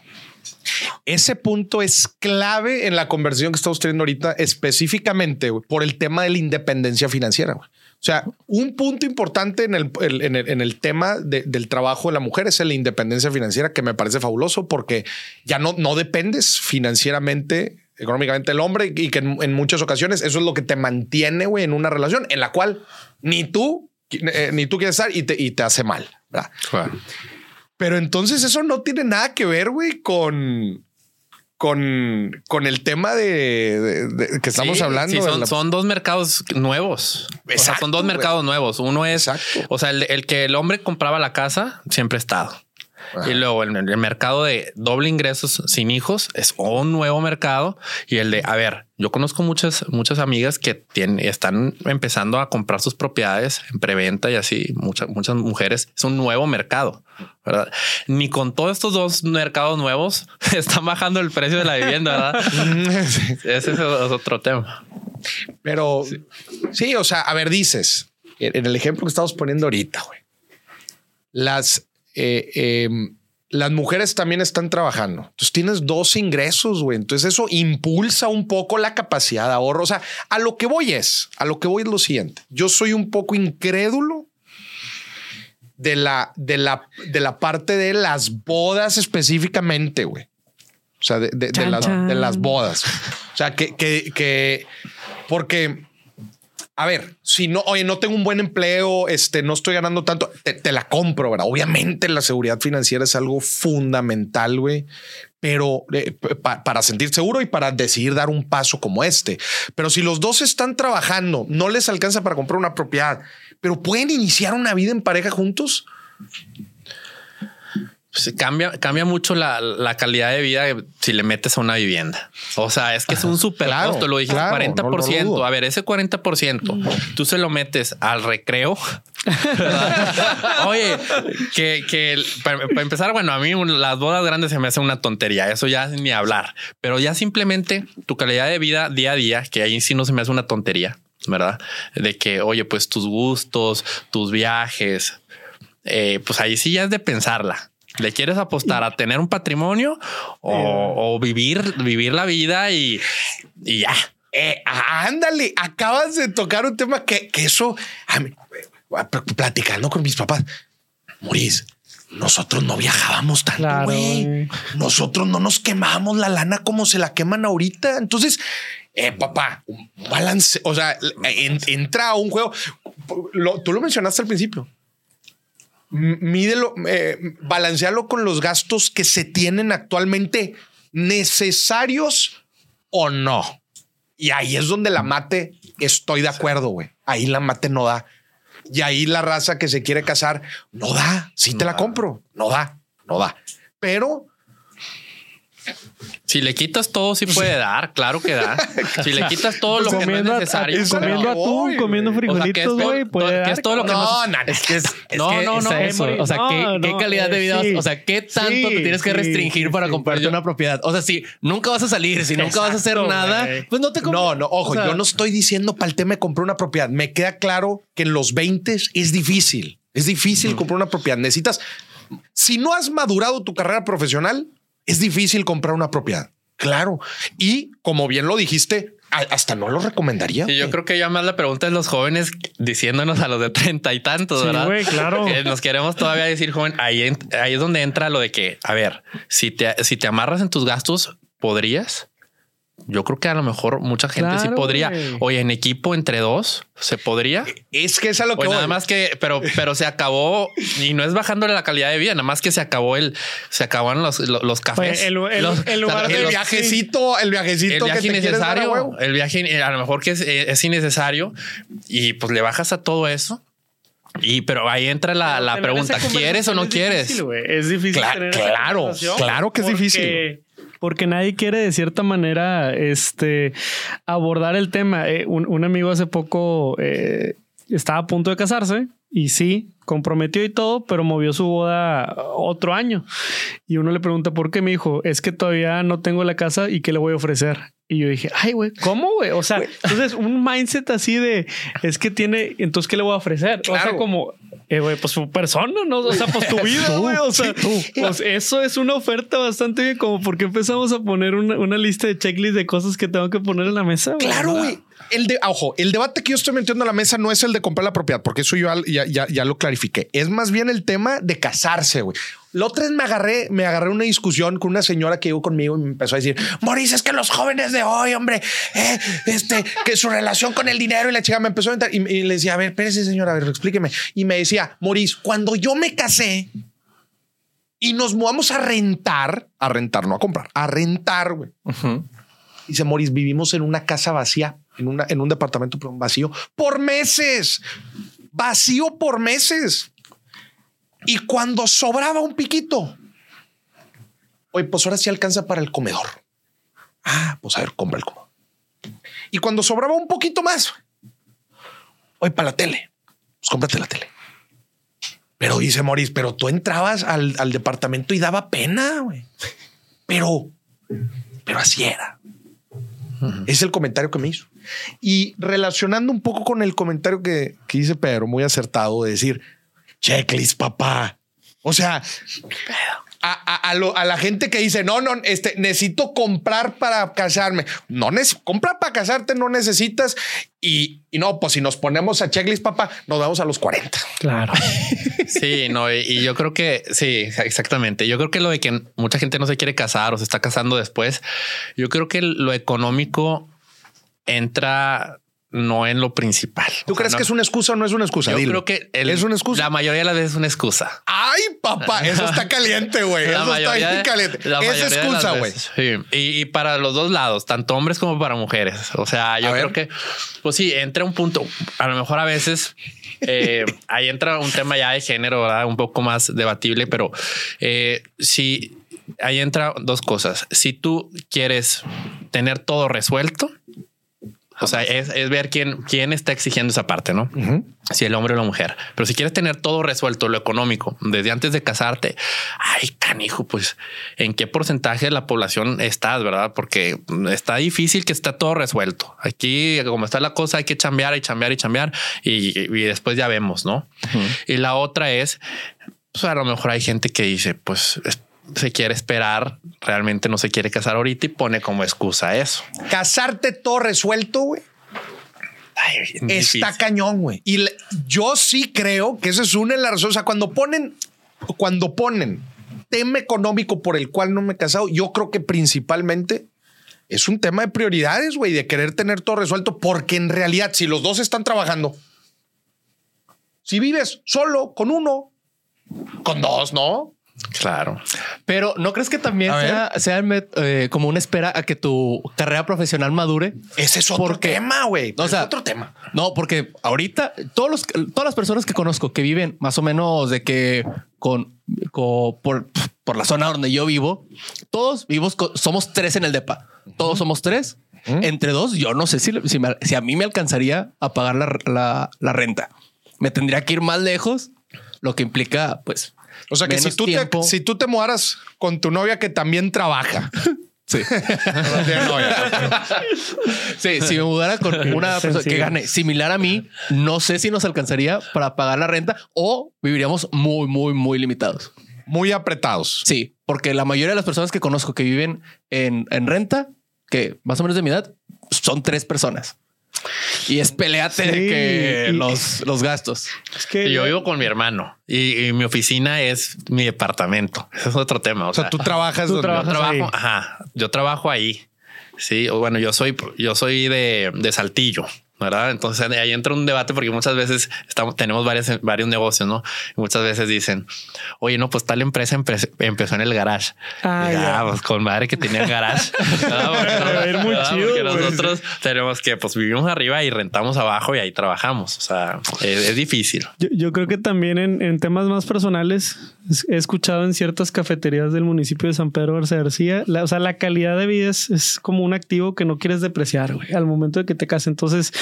Ese punto es clave en la conversación que estamos teniendo ahorita, específicamente por el tema de la independencia financiera. O sea, un punto importante en el, en el, tema del trabajo de la mujer es la independencia financiera, que me parece fabuloso porque ya no, no dependes financieramente económicamente el hombre y que en, muchas ocasiones eso es lo que te mantiene en una relación en la cual ni tú eh, ni tú quieres estar y te, y te hace mal. Pero entonces eso no tiene nada que ver, güey, con con, con el tema de, que estamos hablando. son, son, dos mercados nuevos. son dos mercados nuevos. Uno es, o sea, el, el, que el hombre compraba la casa siempre ha estado. Y luego el, el, mercado de doble ingresos sin hijos es un nuevo mercado y el de, a ver, yo conozco muchas, muchas amigas que tienen, están empezando a comprar sus propiedades en preventa y así muchas, muchas mujeres. Es un nuevo mercado, ¿verdad? Ni con todos estos dos mercados nuevos están bajando el precio de la vivienda, ¿verdad? Ese es otro tema. Pero sí. o sea, a ver, dices en el ejemplo que estamos poniendo ahorita, güey, las eh, em, las mujeres también están trabajando. Entonces tienes dos ingresos, güey. Entonces eso impulsa un poco la capacidad de ahorro. O sea, a lo que voy es, a lo que voy es lo siguiente. Yo soy un poco incrédulo de la, de la, de la parte de las bodas específicamente, güey. O sea, de, las, de, las, bodas. O sea, que, que, que porque a ver, si no, oye, no tengo un buen empleo, este, no estoy ganando tanto, te, la compro, ¿verdad? Obviamente la seguridad financiera es algo fundamental, güey, pero eh, para sentir seguro y para decidir dar un paso como este. Pero si los dos están trabajando, no les alcanza para comprar una propiedad, pero pueden iniciar una vida en pareja juntos, pues, cambia, cambia mucho la, la, calidad de vida si le metes a una vivienda. O sea, es que es un super costo. Lo dijiste 40%. a ver, ese 40% tú se lo metes al recreo. Oye, que, que para, empezar, bueno, a mí las bodas grandes se me hace una tontería. Eso ya ni hablar, pero ya simplemente tu calidad de vida día a día, que ahí sí no se me hace una tontería, verdad? De que, oye, pues tus gustos, tus viajes, eh, pues ahí sí ya es de pensarla. ¿Le quieres apostar a tener un patrimonio o, vivir, vivir la vida y y ya. Eh, ándale, acabas de tocar un tema que, que eso, a mí, platicando con mis papás, Maurice, nosotros no viajábamos tanto, güey. Nosotros no nos quemábamos la lana como se la queman ahorita. Entonces, eh, papá, un balance, o sea, en- entra a un juego. Lo- tú lo mencionaste al principio. Mídelo, eh, balancealo con los gastos que se tienen actualmente necesarios o no. Y ahí es donde la mate estoy de acuerdo, güey. Ahí la mate no da. Y ahí la raza que se quiere casar no da. Sí te la compro. No da, no da. Pero Si le quitas todo, sí puede dar, claro que da. Si le quitas todo lo que no es a- necesario. comiendo no atún, comiendo O sea, frijolitos, güey, puede dar, es todo lo que cabrón. no, no, Es que es, es No, no, es no, eso. O sea, ¿qué, no, qué no, calidad de vida? sí. O sea, ¿qué tanto Sí, te tienes que restringir sí, para comprarte una propiedad? O sea, si nunca vas a salir, si nunca vas a hacer nada, pues no te compres. no, no, ojo, O sea, yo no estoy diciendo para el tema de comprar una propiedad. Me queda claro que en los 20 es difícil. Es difícil comprar una propiedad. Necesitas, si no has madurado tu carrera profesional, es difícil comprar una propiedad. Claro. Y como bien lo dijiste, hasta no lo recomendaría. Y yo creo que ya más la pregunta es los jóvenes diciéndonos a los de treinta y tantos, Sí, ¿verdad? güey, claro. Que nos queremos todavía decir, joven, ahí, ahí es donde entra lo de que, a ver, si te, si te amarras en tus gastos, ¿podrías? Yo creo que a lo mejor mucha gente sí podría. güey. Oye, en equipo entre dos, ¿se podría? Es que es a lo que Pues voy. nada más que, pero, pero se acabó y no es bajándole la calidad de vida, nada más que se acabó el, se acabaron los, los, los cafés. Oye, el- el- Los- lugar de- viajecito, el viajecito el que viaje te quieres dar a innecesario, el viaje eh, a lo mejor que es, eh, es innecesario y pues le bajas a todo eso. Y pero ahí entra la, la pregunta, ¿quieres o no conversación quieres? Es difícil, güey. Es difícil. Cla- tener esa claro, claro que es porque- difícil. Porque nadie quiere de cierta manera este, abordar el tema. Eh, un, un amigo hace poco eh, estaba a punto de casarse y sí, comprometió y todo, pero movió su boda otro año. Y uno le pregunta por qué me dijo, es que todavía no tengo la casa y qué le voy a ofrecer. Y yo dije, ay, güey, ¿cómo, güey? O sea, entonces un mindset así de, es que tiene, entonces, ¿qué le voy a ofrecer? O sea, Claro. como, eh, güey, pues su persona, ¿no? O sea, pues tu vida, güey. O sea, pues eso es una oferta bastante bien, como porque empezamos a poner una, una lista de checklist de cosas que tengo que poner en la mesa. Claro, güey. El de, ojo, el debate que yo estoy metiendo a la mesa no es el de comprar la propiedad, porque eso yo ya, ya, ya lo clarifiqué. Es más bien el tema de casarse, güey. La otra vez me agarré, me agarré una discusión con una señora que llegó conmigo y me empezó a decir, Maurice, es que los jóvenes de hoy, hombre, eh, este, que su relación con el dinero y la chica me empezó a entrar y, y le decía, a ver, espérese, señora, a ver, explíqueme. Y me decía, Maurice, cuando yo me casé y nos mudamos a rentar, a rentar, no a comprar, a rentar, güey. Ujú. Dice Moris, vivimos en una casa vacía, en, una, en un departamento vacío por meses, vacío por meses. Y cuando sobraba un piquito, oye, pues ahora sí alcanza para el comedor. Ah, pues a ver, compra el comedor. Y cuando sobraba un poquito más, oye, para la tele, pues cómprate la tele. Pero dice Moris, pero tú entrabas al, al departamento y daba pena, güey. Pero, pero así era. Es el comentario que me hizo. Y relacionando un poco con el comentario que, que dice Pedro, muy acertado, de decir, checklist, papá. O sea, a, a- a lo- a la gente que dice, no, no, este, necesito comprar para casarme. No, neces- comprar para casarte no necesitas. Y, y no, pues si nos ponemos a checklist, papá, nos vamos a los 40. Claro. Sí, no, y, y yo creo que sí, exactamente. Yo creo que lo de que mucha gente no se quiere casar o se está casando después, yo creo que lo económico entra no en lo principal. ¿Tú O sea, crees no- que es una excusa o no es una excusa? Yo Dilo. creo que el- es una excusa. La mayoría de las veces es una excusa. Ay, papá, eso está caliente, güey. Eso está bien de- caliente. Es excusa, güey. Sí. Y, y para los dos lados, tanto hombres como para mujeres. O sea, yo A creo ver. que, pues sí, entra un punto. A lo mejor a veces eh, ahí entra un tema ya de género, ¿verdad? un poco más debatible, pero eh, sí, ahí entra dos cosas. Si tú quieres tener todo resuelto, o sea, es, es ver quién, quién está exigiendo esa parte, ¿no? Si el hombre o la mujer. Pero si quieres tener todo resuelto, lo económico, desde antes de casarte, ay, canijo, pues en qué porcentaje de la población estás, verdad? Porque está difícil que esté todo resuelto. Aquí, como está la cosa, hay que chambear y chambear y chambear y, y después ya vemos, ¿no? Y la otra es, pues a lo mejor hay gente que dice, pues es- se quiere esperar, realmente no se quiere casar ahorita y pone como excusa eso. Casarte todo resuelto, güey. Está cañón, güey. Y le- yo sí creo que esa es una de las razones. O sea, cuando ponen, cuando ponen tema económico por el cual no me he casado, yo creo que principalmente es un tema de prioridades, güey, de querer tener todo resuelto, porque en realidad, si los dos están trabajando, si vives solo con uno, con dos, ¿no? Claro. Pero ¿no crees que también sea, eh, como una espera a que tu carrera profesional madure? Ese es otro Porque- tema, güey. O sea, es otro tema. No, porque ahorita todos los, todas las personas que conozco que viven más o menos de que con, con- por, por la zona donde yo vivo, todos vivos, somos tres en el DEPA. Todos somos tres. Entre dos, yo no sé si, si, me- si a mí me alcanzaría a pagar la, la- la renta. Me tendría que ir más lejos, lo que implica, pues. O sea que si tú, te, si tú te mudaras con tu novia que también trabaja. Sí. No tiene novia. Sí, si me mudara con una persona que gane similar a mí, no sé si nos alcanzaría para pagar la renta o viviríamos muy, muy, muy limitados. Muy apretados. Sí, porque la mayoría de las personas que conozco que viven en, en renta, que más o menos de mi edad, son tres personas. Y es peleate de Sí, que y- los, los gastos. Es que Y yo vivo con mi hermano y, y mi oficina es mi departamento. Ese es otro tema. O, O sea, sea, tú trabajas Tú donde- yo trabajas trabajo, ahí. ajá, yo trabajo ahí. Sí, o bueno, yo soy, yo soy de, de Saltillo, ¿verdad? Entonces ahí entra un debate porque muchas veces estamos, tenemos varios, varios negocios, ¿no? Y muchas veces dicen, oye, no, pues tal empresa empe- empezó en el garage. Ah, Y, ya. pues con madre que tenía garage. No, chido, Porque güey. nosotros tenemos que, pues vivimos arriba y rentamos abajo y ahí trabajamos. O sea, es, es difícil. Yo, yo creo que también en, en temas más personales es- he escuchado en ciertas cafeterías del municipio de San Pedro Garza García, la, o sea, la calidad de vida es, como un activo que no quieres depreciar güey, al momento de que te cases. Entonces,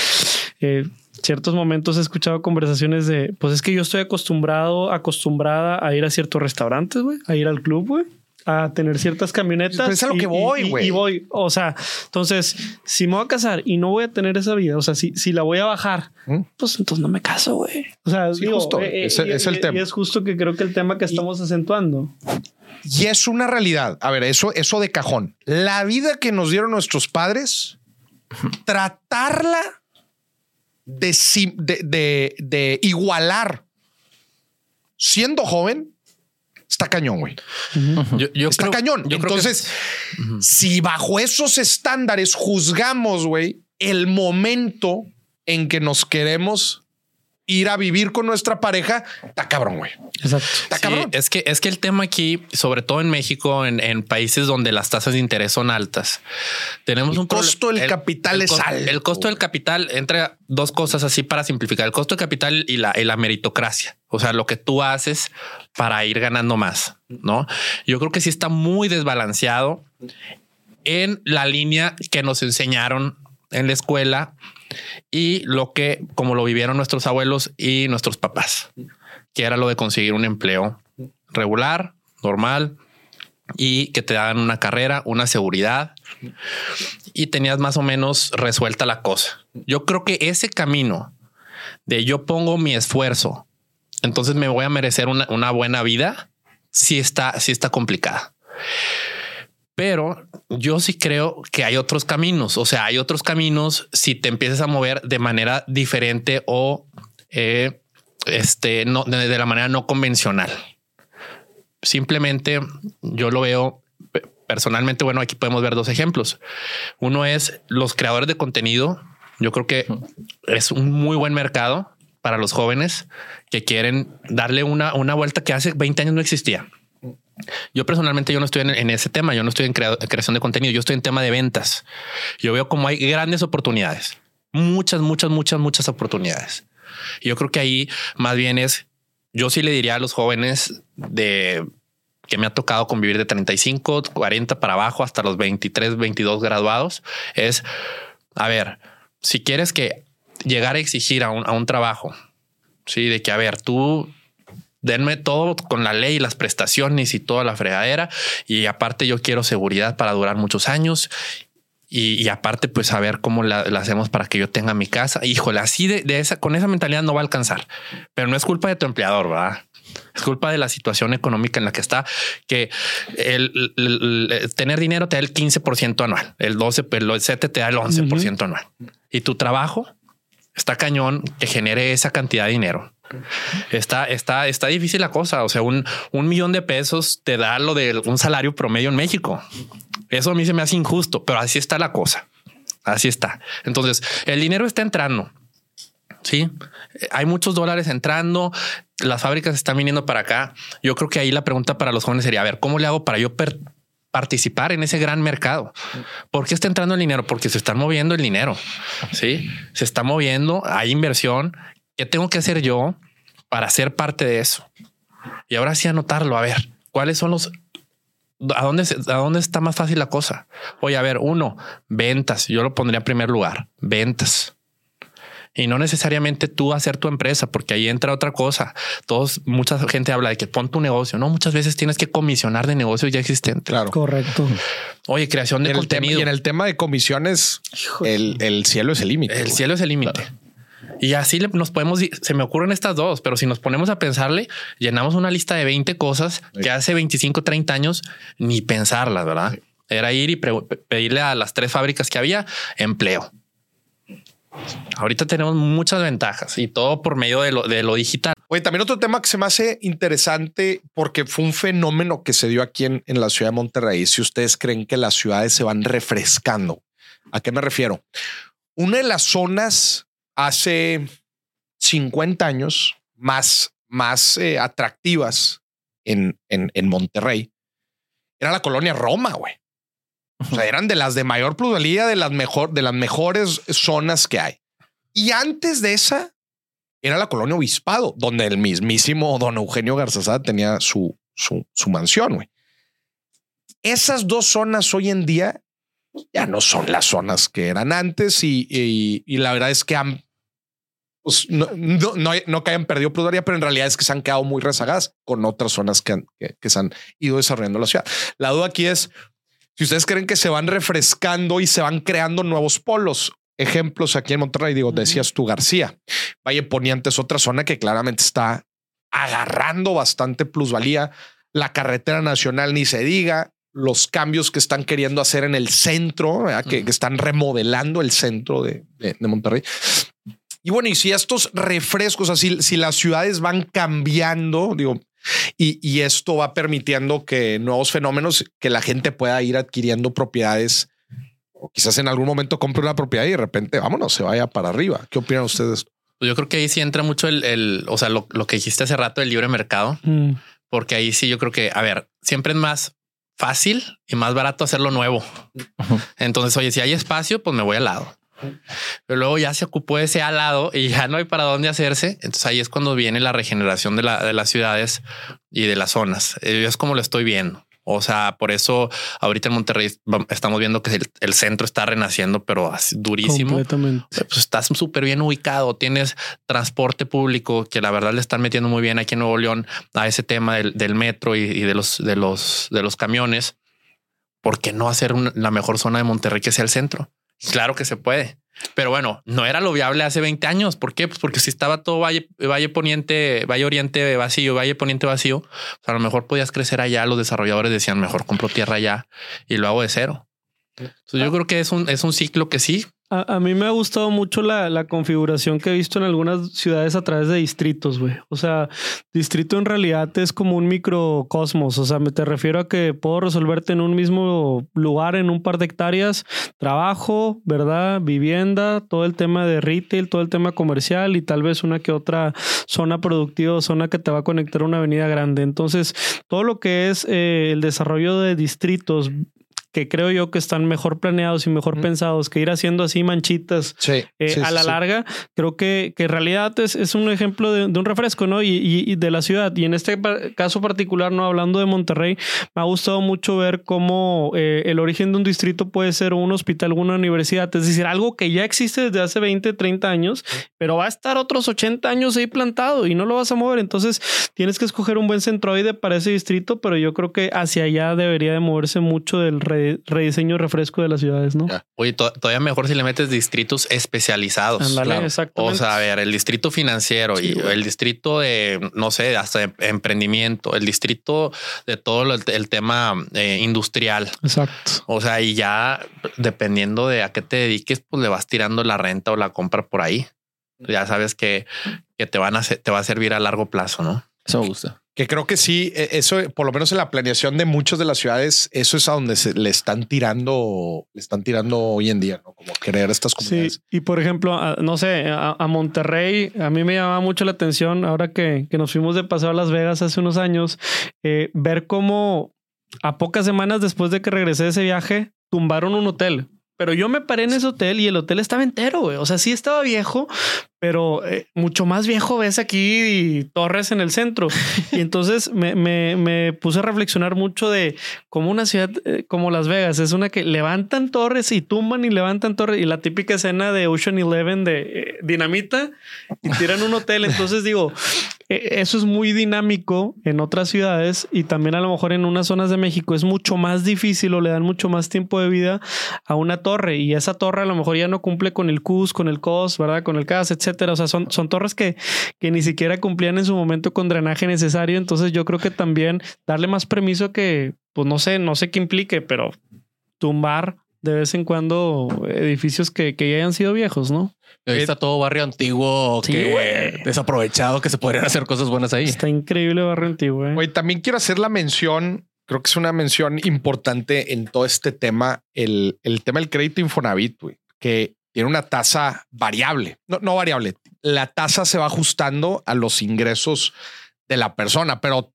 eh, ciertos momentos he escuchado conversaciones de, pues es que yo estoy acostumbrado, acostumbrada a ir a ciertos restaurantes, güey, a ir al club, güey. A tener ciertas camionetas. Pues es a lo y- que voy, güey. Y voy. O sea, entonces, si me voy a casar y no voy a tener esa vida, o sea, si, si la voy a bajar, ¿Mm? pues entonces no me caso, güey. O sea, Sí, digo, justo, eh, eh, es el y- tema. Y es justo que creo que el tema que estamos acentuando. Y es una realidad. A ver, eso, eso de cajón. La vida que nos dieron nuestros padres, tratarla de, de, de- de igualar siendo joven, está cañón, güey. Yo, yo Está creo- cañón. yo creo que- Entonces, si bajo esos estándares juzgamos, güey, el momento en que nos queremos ir a vivir con nuestra pareja, está cabrón, güey. Exacto. Está Sí, cabrón. es que es que el tema aquí, sobre todo en México, en, en países donde las tasas de interés son altas, tenemos El un costo del capital es cos- alto. El costo del capital entre dos cosas así para simplificar: el costo del capital y la, y la meritocracia. O sea, lo que tú haces para ir ganando más, no? Yo creo que sí está muy desbalanceado en la línea que nos enseñaron en la escuela y lo que, como lo vivieron nuestros abuelos y nuestros papás, que era lo de conseguir un empleo regular, normal y que te daban una carrera, una seguridad y tenías más o menos resuelta la cosa. Yo creo que ese camino de yo pongo mi esfuerzo, entonces me voy a merecer una, buena vida, sí está, sí está complicada. Pero yo sí creo que hay otros caminos. O sea, hay otros caminos si te empiezas a mover de manera diferente o eh, este, no, de, de la manera no convencional. Simplemente yo lo veo pe- personalmente. Bueno, aquí podemos ver dos ejemplos. Uno es los creadores de contenido. Yo creo que es un muy buen mercado para los jóvenes que quieren darle una, una vuelta que hace 20 años no existía. Yo personalmente yo no estoy en, ese tema, yo no estoy en crea- creación de contenido, yo estoy en tema de ventas. Yo veo como hay grandes oportunidades, muchas, muchas, muchas, muchas oportunidades. Yo creo que ahí más bien es, yo sí le diría a los jóvenes de que me ha tocado convivir de 35, 40 para abajo hasta los 23, 22 graduados, es, a ver, si quieres que llegar a exigir a un, a un trabajo, sí, de que, a ver, tú denme todo con la ley, las prestaciones y toda la fregadera. Y aparte yo quiero seguridad para durar muchos años. Y, y aparte, pues saber cómo la, la hacemos para que yo tenga mi casa. Híjole, así de, de esa, con esa mentalidad no va a alcanzar. Pero no es culpa de tu empleador, ¿verdad? Es culpa de la situación económica en la que está, que el, tener dinero te da el 15% anual, el 12, el 7 te da el 11% anual. Y tu trabajo está cañón que genere esa cantidad de dinero. Está, está, está difícil la cosa. O sea, un, un millón de pesos te da lo de un salario promedio en México. Eso a mí se me hace injusto, pero así está la cosa. Así está. Entonces, el dinero está entrando. Sí, hay muchos dólares entrando, las fábricas están viniendo para acá. Yo creo que ahí la pregunta para los jóvenes sería, a ver, ¿cómo le hago para yo participar en ese gran mercado? ¿Por qué está entrando el dinero? Porque se está moviendo el dinero. Sí, se está moviendo, hay inversión. ¿Qué tengo que hacer yo para ser parte de eso? Y ahora sí anotarlo. A ver, ¿cuáles son los ¿A dónde, ¿A dónde está más fácil la cosa? Oye, a ver, uno, ventas. Yo lo pondría en primer lugar. Ventas y no necesariamente tú hacer tu empresa, porque ahí entra otra cosa. Todos, mucha gente habla de que pon tu negocio. No, muchas veces tienes que comisionar de negocios ya existentes. Claro. Correcto. Oye, creación de contenido. y en el tema de comisiones, el, cielo es el límite. El cielo es el límite. Y así nos podemos, se me ocurren estas dos, pero si nos ponemos a pensarle, llenamos una lista de 20 cosas que hace 25, 30 años ni pensarlas, ¿verdad? Era ir y pedirle a las tres fábricas que había empleo. Ahorita tenemos muchas ventajas y todo por medio de lo, de lo digital. Oye, también otro tema que se me hace interesante porque fue un fenómeno que se dio aquí en, en la ciudad de Monterrey. Si ustedes creen que las ciudades se van refrescando, ¿a qué me refiero? Una de las zonas hace 50 años más, más eh, atractivas en, en, en Monterrey era la colonia Roma, güey. O sea, eran de las de mayor plusvalía, de las mejor, de las mejores zonas que hay. Y antes de esa era la colonia Obispado, donde el mismísimo don Eugenio Garzazada tenía su, su, su mansión. Güey. Esas dos zonas hoy en día ya no son las zonas que eran antes y, y, la verdad es que han pues, no, no, no, que hayan perdido plusvalía, pero en realidad es que se han quedado muy rezagadas con otras zonas que, que, que se han ido desarrollando la ciudad. La duda aquí es si ustedes creen que se van refrescando y se van creando nuevos polos, ejemplos aquí en Monterrey, digo, decías tú García, Valle Poniente es otra zona que claramente está agarrando bastante plusvalía. La carretera nacional ni se diga, los cambios que están queriendo hacer en el centro, que, están remodelando el centro de, Monterrey. Y bueno, y si estos refrescos, así, si las ciudades van cambiando, digo, y, esto va permitiendo que nuevos fenómenos, que la gente pueda ir adquiriendo propiedades o quizás en algún momento compre una propiedad y de repente vámonos, se vaya para arriba. ¿Qué opinan ustedes? Pues yo creo que ahí sí entra mucho el, o sea, lo, que dijiste hace rato, el libre mercado, mm. porque ahí sí yo creo que, a ver, siempre es más fácil y más barato hacerlo nuevo. Entonces, oye, si hay espacio, pues me voy al lado. Pero luego ya se ocupó ese al lado y ya no hay para dónde hacerse. Entonces ahí es cuando viene la regeneración de, las ciudades y de las zonas. Eh, es como lo estoy viendo. O sea, por eso ahorita en Monterrey estamos viendo que el, centro está renaciendo, pero durísimo. Completamente. Pues estás súper bien ubicado. Tienes transporte público que la verdad le están metiendo muy bien aquí en Nuevo León a ese tema del, metro y, de los de los de los camiones. ¿Por qué no hacer la mejor zona de Monterrey que sea el centro? Claro que se puede. Pero bueno, no era lo viable hace 20 años. ¿Por qué? Pues porque si estaba todo Valle, Valle Poniente, Valle Oriente vacío, Valle Poniente vacío, pues a lo mejor podías crecer allá. Los desarrolladores decían mejor compro tierra allá y lo hago de cero. Entonces yo creo que es un, es un ciclo que sí a, mí me ha gustado mucho la, la, configuración que he visto en algunas ciudades a través de distritos, güey. O sea, distrito en realidad es como un microcosmos. O sea, me te refiero a que puedo resolverte en un mismo lugar, en un par de hectáreas, trabajo, ¿verdad? Vivienda, todo el tema de retail, todo el tema comercial y tal vez una que otra zona productiva zona que te va a conectar a una avenida grande. Entonces, todo lo que es eh, el desarrollo de distritos que creo yo que están mejor planeados y mejor pensados que ir haciendo así manchitas eh, a la larga, creo que, que en realidad es, es un ejemplo de, un refresco, ¿no? Y, y, de la ciudad. Y en este caso particular, ¿no? Hablando de Monterrey, me ha gustado mucho ver cómo eh, el origen de un distrito puede ser un hospital, una universidad, es decir, algo que ya existe desde hace 20, 30 años, pero va a estar otros 80 años ahí plantado y no lo vas a mover. Entonces, tienes que escoger un buen centroide para ese distrito, pero yo creo que hacia allá debería de moverse mucho del rediseño, refresco de las ciudades, ¿no? Oye, todavía mejor si le metes distritos especializados. Ándale, exactamente. O sea, a ver, el distrito financiero y el distrito de, no sé, hasta de emprendimiento, el distrito de todo el, tema eh, industrial. Exacto. O sea, y ya dependiendo de a qué te dediques, pues le vas tirando la renta o la compra por ahí. Ya sabes que, que te van a te va a servir a largo plazo, ¿no? Eso me gusta. Que creo que sí, e, eso, por lo menos en la planeación de muchas de las ciudades, eso es a donde se le están tirando, le están tirando hoy en día, ¿no? Como crear estas comunidades. Sí, y por ejemplo, no sé, a, Monterrey, a mí me llamaba mucho la atención ahora que, que nos fuimos de paseo a Las Vegas hace unos años, eh, ver cómo a pocas semanas después de que regresé de ese viaje, tumbaron un hotel. Pero yo me paré en ese hotel y el hotel estaba entero, güey. O sea, sí estaba viejo, pero eh, mucho más viejo ves aquí torres en el centro. Y entonces me, me, me puse a reflexionar mucho de cómo una ciudad eh, como Las Vegas es una que levantan torres y tumban y levantan torres. Y la típica escena de Ocean Eleven de eh, dinamita y tiran un hotel. Entonces digo, eso es muy dinámico en otras ciudades y también a lo mejor en unas zonas de México es mucho más difícil o le dan mucho más tiempo de vida a una torre. Y esa torre a lo mejor ya no cumple con el CUS, con el COS, ¿verdad? Con el CAS, etc o sea, son, torres que, que ni siquiera cumplían en su momento con drenaje necesario. Entonces yo creo que también darle más permiso que, pues no sé, no sé qué implique, pero tumbar de vez en cuando edificios que ya hayan sido viejos, ¿no? Ahí está todo barrio antiguo que desaprovechado, que se podrían hacer cosas buenas ahí. Está increíble barrio antiguo. ¿eh? Oye, también quiero hacer la mención, creo que es una mención importante en todo este tema, el, el tema del crédito Infonavit, güey, que tiene una tasa variable, no, no variable. La tasa se va ajustando a los ingresos de la persona, pero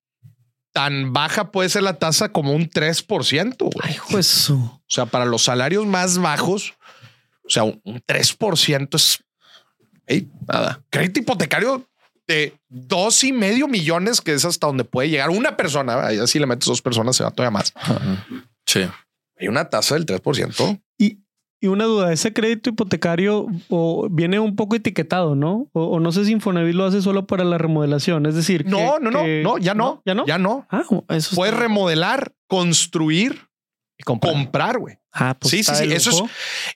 tan baja puede ser la tasa como un 3%. Ay, eso. O sea, para los salarios más bajos, o sea, un 3% es nada. Crédito hipotecario de dos y medio millones, que es hasta donde puede llegar una persona. Ahí así le metes dos personas, se va todavía más. Sí. Hay una tasa del 3%. Y, y una duda, ese crédito hipotecario o viene un poco etiquetado, ¿no? O, no sé si Infonavit lo hace solo para la remodelación. Es decir, no, no, no, no, ya no, ya no, ya no. Ah, eso Puedes remodelar, construir y comprar, güey. Ah, pues sí, sí, sí. Eso es,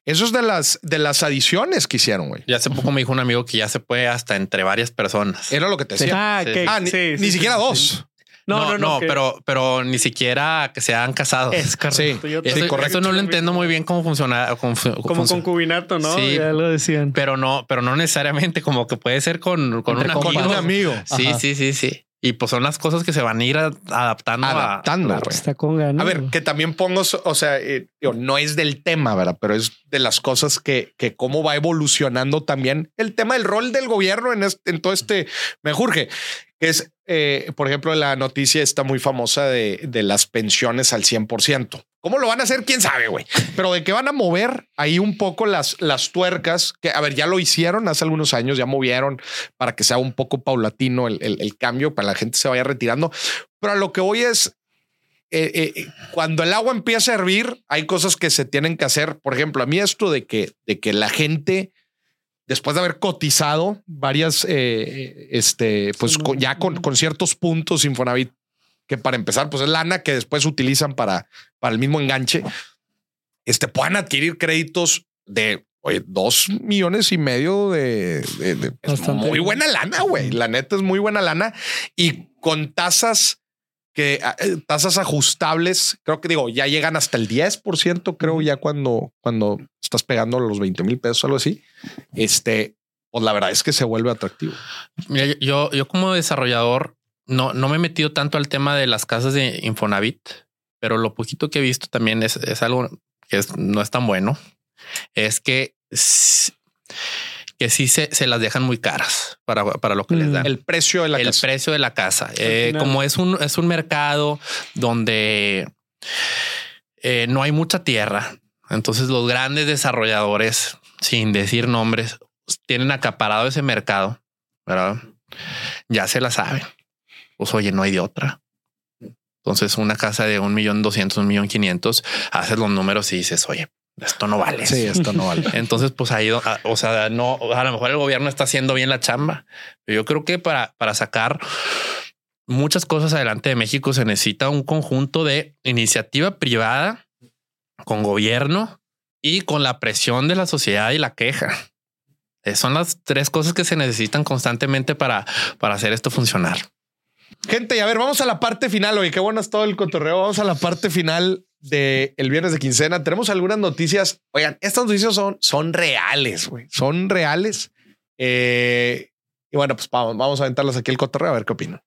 eso es de las de las adiciones que hicieron, güey. Ya hace poco me dijo un amigo que ya se puede hasta entre varias personas. Era lo que te decía. Ah, que, ah, ni, ni siquiera dos. No, no, no, pero, pero ni siquiera que se han casado. Es correcto. Sí, eso, correcto. no lo entiendo muy bien cómo funciona. como concubinato, ¿no? Sí, ya lo decían. Pero no, pero no necesariamente como que puede ser con, con, un amigo. Sí, sí, sí, sí. Y pues son las cosas que se van a ir adaptando. Adaptando. Está con ganas. A ver, que también pongo, o sea, eh, no es del tema, ¿verdad? Pero es de las cosas que, que cómo va evolucionando también el tema del rol del gobierno en, en todo este me que es eh, por ejemplo, la noticia está muy famosa de, de las pensiones al 100%. ¿Cómo lo van a hacer? ¿Quién sabe, güey? Pero de que van a mover ahí un poco las, las tuercas, que a ver, ya lo hicieron hace algunos años, ya movieron para que sea un poco paulatino el, el, cambio, para la gente se vaya retirando. Pero a lo que voy es, eh, eh, cuando el agua empieza a hervir, hay cosas que se tienen que hacer. Por ejemplo, a mí esto de que, de que la gente después de haber cotizado varias, eh, este, pues ya con, con, ciertos puntos Infonavit, que para empezar, pues es lana que después utilizan para, para el mismo enganche, este, puedan adquirir créditos de Oye, dos millones y medio de, muy buena lana, güey. La neta es muy buena lana y con tasas que eh, tasas ajustables, creo que digo, ya llegan hasta el 10%, creo ya cuando, cuando estás pegando los 20 mil pesos, algo así. Este, pues la verdad es que se vuelve atractivo. Mira, yo, yo como desarrollador no, no me he metido tanto al tema de las casas de Infonavit, pero lo poquito que he visto también es, es algo que no es tan bueno. Es que que sí se, se, las dejan muy caras para, para lo que les mm. dan. El precio de la el casa. Precio de la casa. Eh, como es un, es un mercado donde eh, no hay mucha tierra, entonces los grandes desarrolladores, sin decir nombres, tienen acaparado ese mercado, ¿verdad? Ya se la saben. Pues oye, no hay de otra. Entonces una casa de un millón doscientos, un millón quinientos, haces los números y dices, oye, esto no vale. Sí, esto no vale. Entonces, pues ahí, o sea, no, a lo mejor el gobierno está haciendo bien la chamba. Yo creo que para, para sacar muchas cosas adelante de México se necesita un conjunto de iniciativa privada con gobierno y con la presión de la sociedad y la queja. Eh, son las tres cosas que se necesitan constantemente para, para hacer esto funcionar. Gente, a ver, vamos a la parte final. Oye, qué bueno es todo el cotorreo. Vamos a la parte final del el viernes de quincena. Tenemos algunas noticias. Oigan, estas noticias son, son reales, güey. Son reales. Eh, y bueno, pues vamos, vamos a aventarlas aquí el cotorreo a ver qué opinan.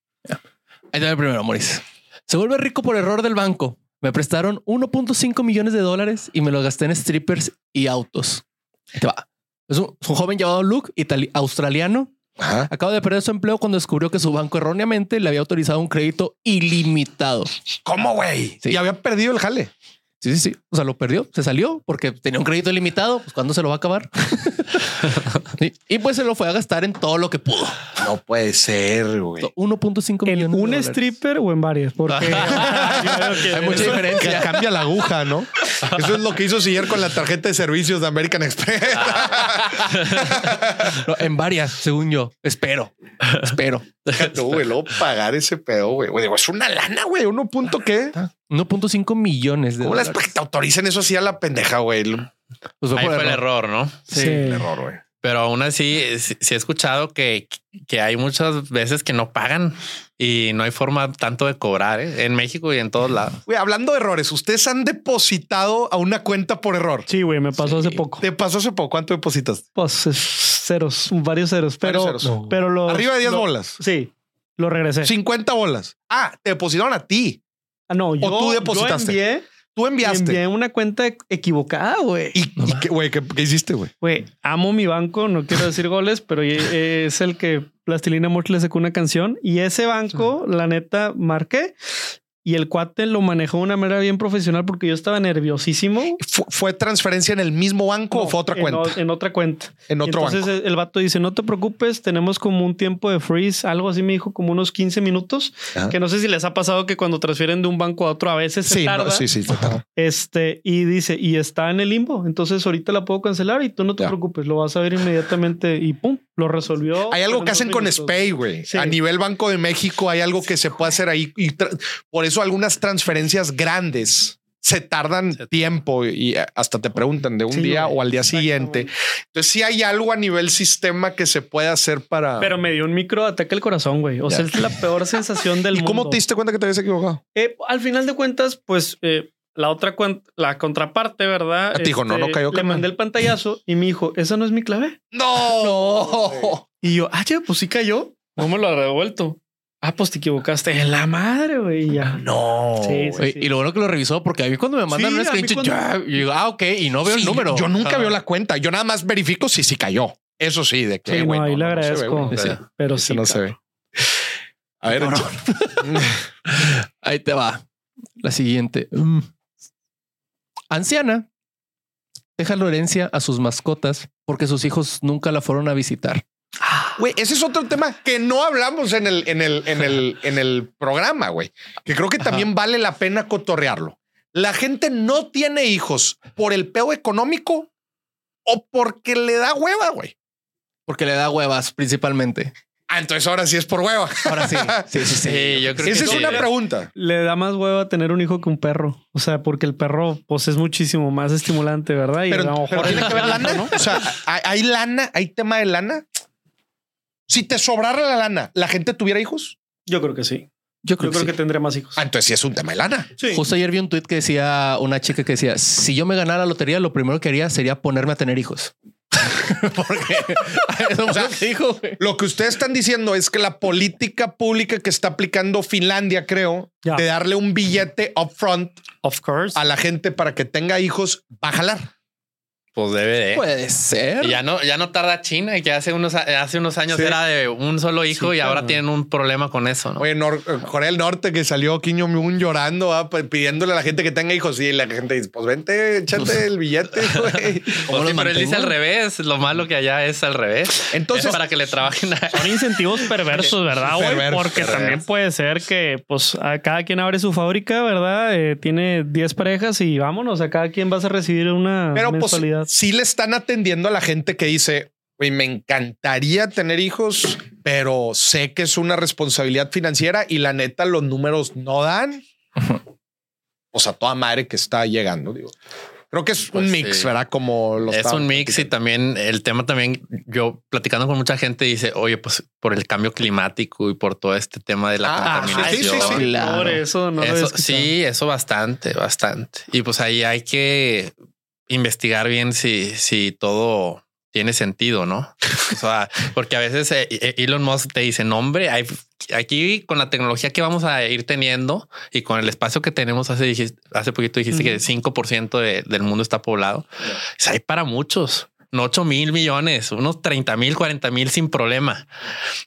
Ahí va el primero, Maurice. Se vuelve rico por error del banco. Me prestaron 1.5 millones de dólares y me lo gasté en strippers y autos. Te va. Es un, joven llamado Luke, australiano. Ajá. Acaba de perder su empleo cuando descubrió que su banco erróneamente le había autorizado un crédito ilimitado. ¿Cómo, güey? Sí. Y había perdido el jale. Sí, sí, sí. O sea, lo perdió, se salió porque tenía un crédito ilimitado. Pues cuándo se lo va a acabar. Y pues se lo fue a gastar en todo lo que pudo. No puede ser, güey. 1.5 ¿En millones. de un stripper o en varias? Porque Hay mucha diferencia. Cambia la aguja, ¿no? Eso es lo que hizo Siller con la tarjeta de servicios de American Express. No, en varias, según yo. Espero. Espero. No, güey, luego pagar ese pedo, güey. Güey, digo, es una lana, güey. ¿Uno punto qué? 1.5 millones de ¿Cómo les dólares. para que te autoricen eso así a la pendeja, güey? El Pues fue Ahí fue el error. ¿no? Sí. error, güey. Pero aún así, sí, sí he escuchado que, que hay muchas veces que no pagan y no hay forma tanto de cobrar ¿eh? en México y en todos lados. Güey, hablando de errores, ustedes han depositado a una cuenta por error. Sí, güey, me pasó Sí. hace poco. ¿Te pasó hace poco? ¿Cuánto depositas? Pues es ceros, varios ceros, pero, Varios ceros. pero lo Arriba de 10 lo- bolas. Sí, lo regresé. 50 bolas. Ah, te depositaron a ti. Ah, no, yo, tú depositaste. yo envié, Tú enviaste. envié una cuenta equivocada, güey. ¿Y, y qué, güey, ¿qué, qué hiciste, güey? Güey, amo mi banco, no quiero decir goles, pero es el que Plastilina Moch le sacó una canción y ese banco, la neta, marqué y el cuate lo manejó de una manera bien profesional porque yo estaba nerviosísimo. ¿Fue, fue transferencia en el mismo banco o No, fue otra en cuenta? o- En, otra cuenta. en otro Entonces banco. el vato dice, no te preocupes, tenemos como un tiempo de freeze, algo así me dijo, como unos 15 minutos, Ajá. que no sé si les ha pasado que cuando transfieren de un banco a otro a veces se Sí, no, tarda. sí, sí. total. Este, y dice, y está en el limbo, entonces ahorita la puedo cancelar y tú no te Ya. preocupes, lo vas a ver inmediatamente y pum, lo resolvió. Hay algo que hacen con. Spay, güey. Sí. A nivel Banco de México hay algo que se puede hacer ahí y por eso algunas transferencias grandes se tardan tiempo y hasta te preguntan de un Sí, día güey. o al día siguiente. Entonces sí hay algo a nivel sistema que se puede hacer para... Pero me dio un micro ataque al corazón, güey. O sea, es la peor sensación del ¿Y mundo. cómo te diste cuenta que te habías equivocado? Eh, al final de cuentas, pues eh, la otra cuenta, la contraparte, ¿verdad? Este, Ah, te dijo, no, no cayó, Le mandé el pantallazo y me dijo, esa no es mi clave. No. Y yo, ah, che, pues sí cayó. No me lo ha devuelto. Ah, pues te equivocaste. En la madre, güey. Ya. No. Sí, sí. Oye, Y lo bueno que lo revisó, porque a mí cuando me mandan Sí, un screenshot, cuando- ya, yo digo, ah, ok, y no veo Sí, el número. Yo nunca Ah. veo la cuenta. Yo nada más verifico si sí cayó. Eso sí, de que Sí, güey, no, ahí le se ve, agradezco. güey. Sí. Pero sí. no se ve. A ver. Ahí te va. La siguiente. Mm. Anciana deja la herencia a sus mascotas porque sus hijos nunca la fueron a visitar. Güey, ese es otro tema que no hablamos en el, en el, en el, en el programa, güey. Que creo que también vale la pena cotorrearlo. La gente no tiene hijos por el peo económico o porque le da hueva, güey. Porque le da huevas principalmente. Ah, entonces ahora sí es por hueva. Ahora sí. Sí, sí, sí. Sí, yo creo Esa que es una pregunta. Le da más hueva tener un hijo que un perro. O sea, porque el perro, pues es muchísimo más estimulante, ¿verdad? Y Pero, a lo pero mejor tiene que haber lana. O sea, ¿hay, hay lana, hay tema de lana. Si te sobrara la lana, ¿la gente tuviera hijos? Yo creo que sí. Yo creo, Yo creo que, que sí. más hijos. Ah, entonces sí es un tema de lana. Sí. Justo ayer vi un tweet que decía una chica que decía: Si yo me ganara la lotería, lo primero que haría sería ponerme a tener hijos. Porque dijo. Lo que ustedes están diciendo es que la política pública que está aplicando Finlandia, creo, de darle un billete upfront Of course. a la gente para que tenga hijos, va a jalar. Pues debe de. Puede ser. Y ya no, ya no tarda China, que hace unos, hace unos años Sí. era de un solo hijo Sí, y ahora tienen un problema con eso, ¿no? Oye, Nor- Corea del Norte que salió Kim Jong-un llorando, ¿va? Pues, pidiéndole a la gente que tenga hijos. Y la gente dice, pues vente, échate el billete, güey. ¿Cómo Pues sí, pero él dice al revés. Lo malo que allá es al revés. Entonces, es para que le trabajen a... Son incentivos perversos, ¿verdad, güey? Porque también puede ser que, pues, a cada quien abre su fábrica, ¿verdad? Eh, tiene 10 parejas y vámonos, a cada quien vas a recibir una pero pues. Sí le están atendiendo a la gente que dice, güey, me encantaría tener hijos, pero sé que es una responsabilidad financiera y la neta los números no dan. pues a toda madre que está llegando. Digo, creo que es Pues un mix, sí. ¿verdad? Como los Es un mix y también el tema también yo platicando con mucha gente dice, oye, pues por el cambio climático y por todo este tema de la Ah, sí, contaminación. sí, sí, sí. Claro. Por eso no lo Eso, sí, eso bastante, bastante. Y pues ahí hay que investigar bien si, si todo tiene sentido, ¿no? O sea, porque a veces eh, eh, Elon Musk te dice, no, hombre, hay, aquí con la tecnología que vamos a ir teniendo y con el espacio que tenemos, hace, hace poquito dijiste que el 5% de- del mundo está poblado. O sea, hay para muchos. No 8 mil millones, unos 30 mil, 40 mil sin problema.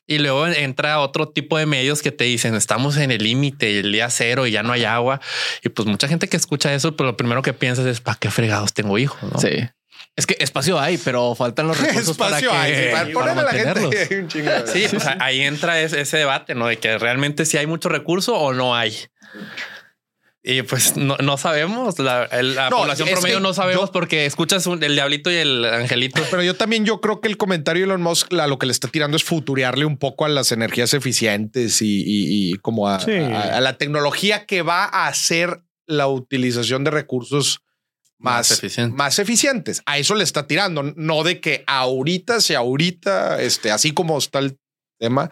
Y luego entra otro tipo de medios que te dicen estamos en el límite, el día cero y ya no hay agua. Y pues mucha gente que escucha eso, pues lo primero que piensas es para qué fregados tengo hijos. ¿no? Sí. Es que espacio hay, pero faltan los recursos espacio para, hay, que, sí, para para ponerle a la mantenerlos. gente un chingo de- Sí, pues ahí entra ese, ese debate, ¿no? De que realmente si hay mucho recurso o no hay. Y pues no, no sabemos, la, el- la No, población promedio no sabemos yo- porque escuchas un- el diablito y el angelito. Pero yo también yo creo que el comentario de Elon Musk a lo que le está tirando es futurearle un poco a las energías eficientes y, y- y como a, Sí. a- a la tecnología que va a hacer la utilización de recursos más, Más eficiente. más eficientes. A eso le está tirando, no de que ahorita, si ahorita, este, así como está el tema,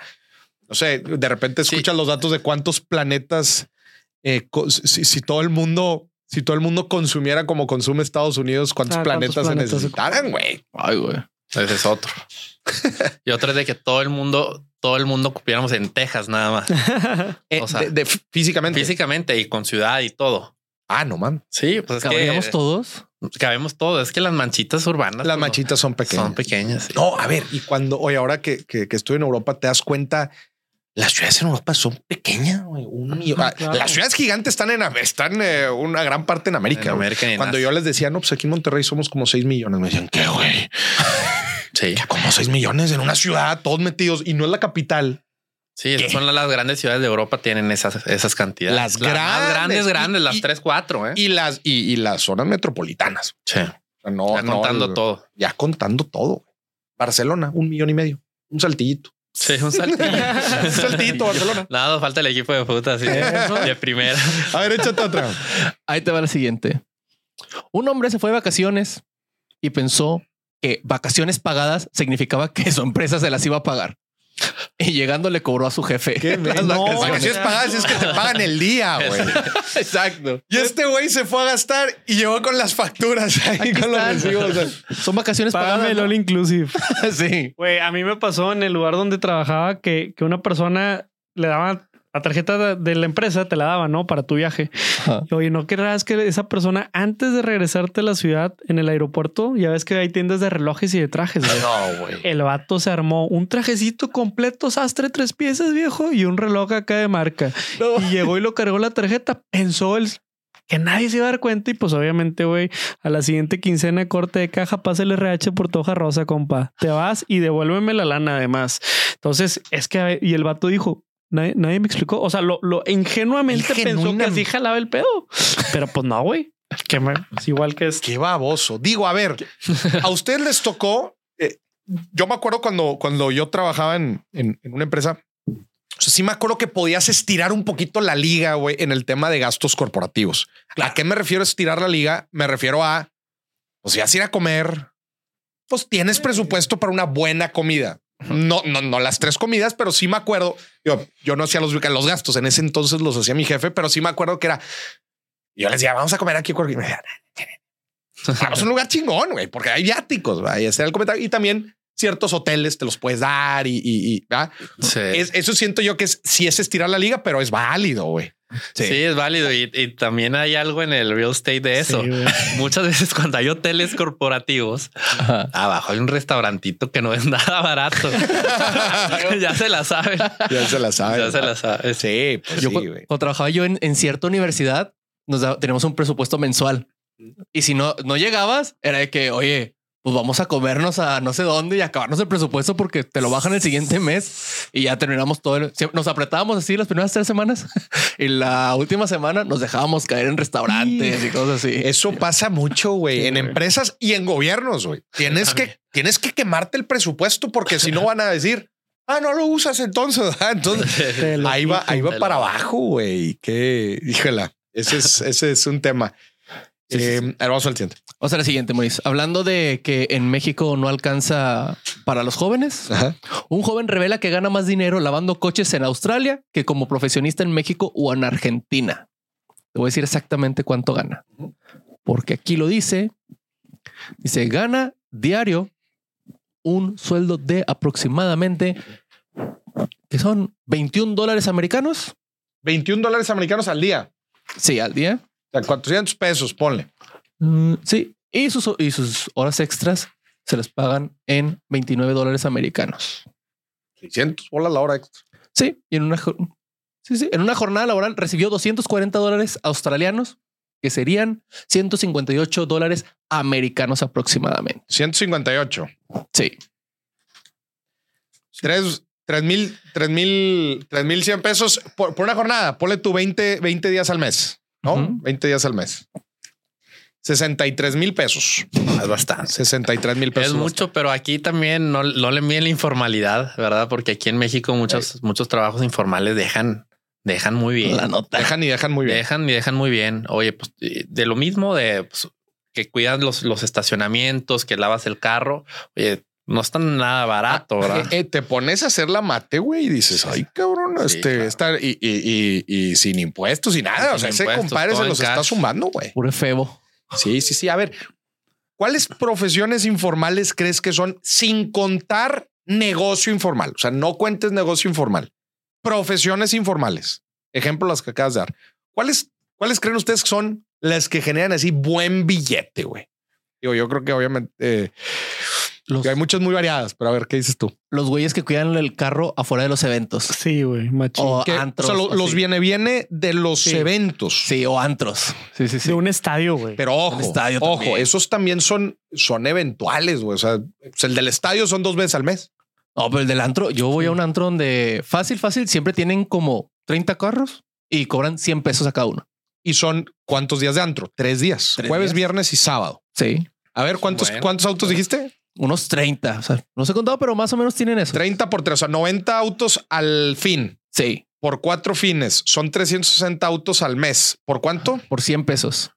no sé, de repente Sí. escuchas los datos de cuántos planetas, eh, si, si todo el mundo, si todo el mundo consumiera como consume Estados Unidos, cuántos Ah, ¿cuántos planetas se planetas se- necesitaran, güey. Ay, güey. Ese es otro. y otra es de que todo el mundo, todo el mundo cupiéramos en Texas nada más. Eh, O sea, de- de- físicamente. Físicamente y con ciudad y todo. Ah, no man. Sí, pues es ¿Cabríamos que todos? cabemos todo. Es que las manchitas urbanas Las pues, manchitas son pequeñas. son pequeñas. sí. No, a ver, y cuando, oye, ahora que, que, que estoy en Europa, te das cuenta, las ciudades en Europa son pequeñas, güey. Un millón- ah, claro. Las ciudades gigantes están en están eh, una gran parte en América. En güey. América y en Cuando yo les decía, no, pues aquí en Monterrey somos como 6 millones, me decían, ¿qué, güey? Sí, Como 6 millones en una ciudad, todos metidos, y no es la capital. sí, esas son las, grandes ciudades de Europa tienen esas, esas cantidades. Las grandes. grandes, grandes, Y- las y- tres, cuatro. ¿eh? Y las, y, y las zonas metropolitanas. sí, O sea, no, ya no contando el- todo. Ya contando todo. Barcelona, un millón y medio. Un saltillito. Sí, un saltillo. un saltillito, Barcelona. Nada, falta el equipo de puta así de primera. A ver, échate otra. Ahí te va la siguiente. Un hombre se fue de vacaciones y pensó que vacaciones pagadas significaba que su empresa se las iba a pagar. Y llegando le cobró a su jefe. las No, vacaciones. vacaciones pagadas es que te pagan el día, güey. Exacto. Y este güey se fue a gastar y llegó con las facturas ahí Aquí con los recibos. Son vacaciones Págame pagadas. el all inclusive. sí. Güey, a mí me pasó en el lugar donde trabajaba que, que una persona le daba la tarjeta de, la empresa, te la daba, ¿no? Para tu viaje. Ajá. Oye, ¿no querrás que esa persona antes de regresarte a la ciudad en el aeropuerto, ya ves que hay tiendas de relojes y de trajes, güey? No, güey. El vato se armó un trajecito completo, sastre, tres piezas, viejo, y un reloj acá de marca. Y llegó y lo cargó la tarjeta. Pensó el que nadie se iba a dar cuenta. Y pues obviamente, güey, a la siguiente quincena corte de caja, pasa el RH por tu hoja rosa, compa. Te vas y devuélveme la lana además. Entonces, es que, y el vato dijo, Nadie, nadie me explicó. O sea, lo, lo ingenuamente pensó que así jalaba el pedo. Pero pues no, güey. Es igual que es. Qué baboso. Digo, a ver, a ustedes les tocó. eh, yo me acuerdo cuando, cuando yo trabajaba en, en- en una empresa. O sea, sí me acuerdo que podías estirar un poquito la liga, güey, en el tema de gastos corporativos. ¿A qué me refiero a estirar la liga? Me refiero a, pues si vas a ir a comer, pues tienes presupuesto para una buena comida. No, no, no las tres comidas, pero sí me acuerdo. Yo, yo no hacía los, los gastos en ese entonces, los hacía mi jefe, pero sí me acuerdo que era. Yo les decía, vamos a comer aquí. porque me decían, Vamos a un lugar chingón, güey, porque hay viáticos. Ahí está el comentario. Y también ciertos hoteles te los puedes dar y, y- y, ¿verdad? Sí. Es- eso siento yo que es, sí es estirar la liga, pero es válido, güey. Sí. es válido y, y también hay algo en el real estate de eso. Sí. Muchas veces cuando hay hoteles corporativos, Ajá. abajo hay un restaurantito que no es nada barato. ya se la sabe. Ya se la sabe. Ya se la sabe. Sí, pues Yo sí, cu- güey. cuando trabajaba yo en, en cierta universidad, nos da- teníamos un presupuesto mensual. Y si no, no llegabas, era de que, oye, pues vamos a comernos a no sé dónde y acabarnos el presupuesto porque te lo bajan el siguiente mes y ya terminamos todo. el- nos apretábamos así las primeras tres semanas y la última semana nos dejábamos caer en restaurantes y cosas así. Eso pasa mucho, güey, Sí, en güey. empresas y en gobiernos, güey. Tienes que, tienes que quemarte el presupuesto porque si no van a decir, ah, no lo usas entonces. Entonces ahí va, ahí va para abajo, güey. Qué, híjala. Ese es, ese es un tema. Sí, sí, eh, sí. ahora vamos al siguiente. O sea, la siguiente, Maurice. Hablando de que en México no alcanza para los jóvenes, Ajá. un joven revela que gana más dinero lavando coches en Australia que como profesionista en México o en Argentina. Te voy a decir exactamente cuánto gana. Porque aquí lo dice. Dice, gana diario un sueldo de aproximadamente que son 21 dólares americanos. 21 dólares americanos al día. Sí, al día. O sea, 400 pesos, ponle. Mm, sí. Y sus, y sus horas extras se les pagan en 29 dólares americanos. 600 bolas la hora extra. Sí, y en una, sí, sí, en una jornada laboral recibió 240 dólares australianos, que serían 158 dólares americanos aproximadamente. 158. Sí, 3 mil, 3 mil, 3 mil 100 pesos por, por una jornada. Ponle tu 20, 20 días al mes, ¿no? Ujú. 20 días al mes. 63 mil pesos. Es bastante. 63 mil pesos. Es mucho, pero aquí también no, no le miden la informalidad, ¿verdad? Porque aquí en México muchos, muchos trabajos informales dejan, dejan muy bien. la nota. Dejan y dejan muy bien. Dejan y dejan muy bien. Oye, pues de lo mismo de pues, que cuidas los, los estacionamientos, que lavas el carro. Oye, no es tan nada barato, ¿verdad? Eh, eh, te pones a hacer la mate, güey, y dices, ay, cabrón, Sí, este, claro. está y, y, y, y sin impuestos y nada. Sin o sea, ese compadre se los está cash. sumando, güey. Puro febo. Sí, sí, sí. A ver, ¿cuáles profesiones informales crees que son sin contar negocio informal? O sea, no cuentes negocio informal. Profesiones informales. Ejemplo, las que acabas de dar. ¿Cuáles, cuáles creen ustedes que son las que generan así buen billete, güey? Digo, yo creo que obviamente eh, Los, hay muchas muy variadas, pero a ver, ¿qué dices tú? los güeyes que cuidan el carro afuera de los eventos. Sí, güey, machín. O Que, antros. o sea, lo- o los así. viene, viene de los Sí. eventos. Sí, o antros. Sí, sí, sí. De un estadio, güey. Pero ojo, estadio ojo, también. esos también son, son eventuales, güey. O sea, pues el del estadio son dos veces al mes. No, pero el del antro, yo voy a un antro donde fácil, fácil, siempre tienen como 30 carros y cobran 100 pesos a cada uno. Y son cuántos días de antro? Tres días. Tres Jueves, días. viernes y sábado. Sí. A ver, ¿cuántos, Bueno. cuántos autos dijiste? Unos 30. O sea, no sé contado, pero más o menos tienen eso. 30 por tres, o sea, 90 autos al fin. Sí, Por cuatro fines. Son 360 autos al mes. ¿Por cuánto? por 100 pesos.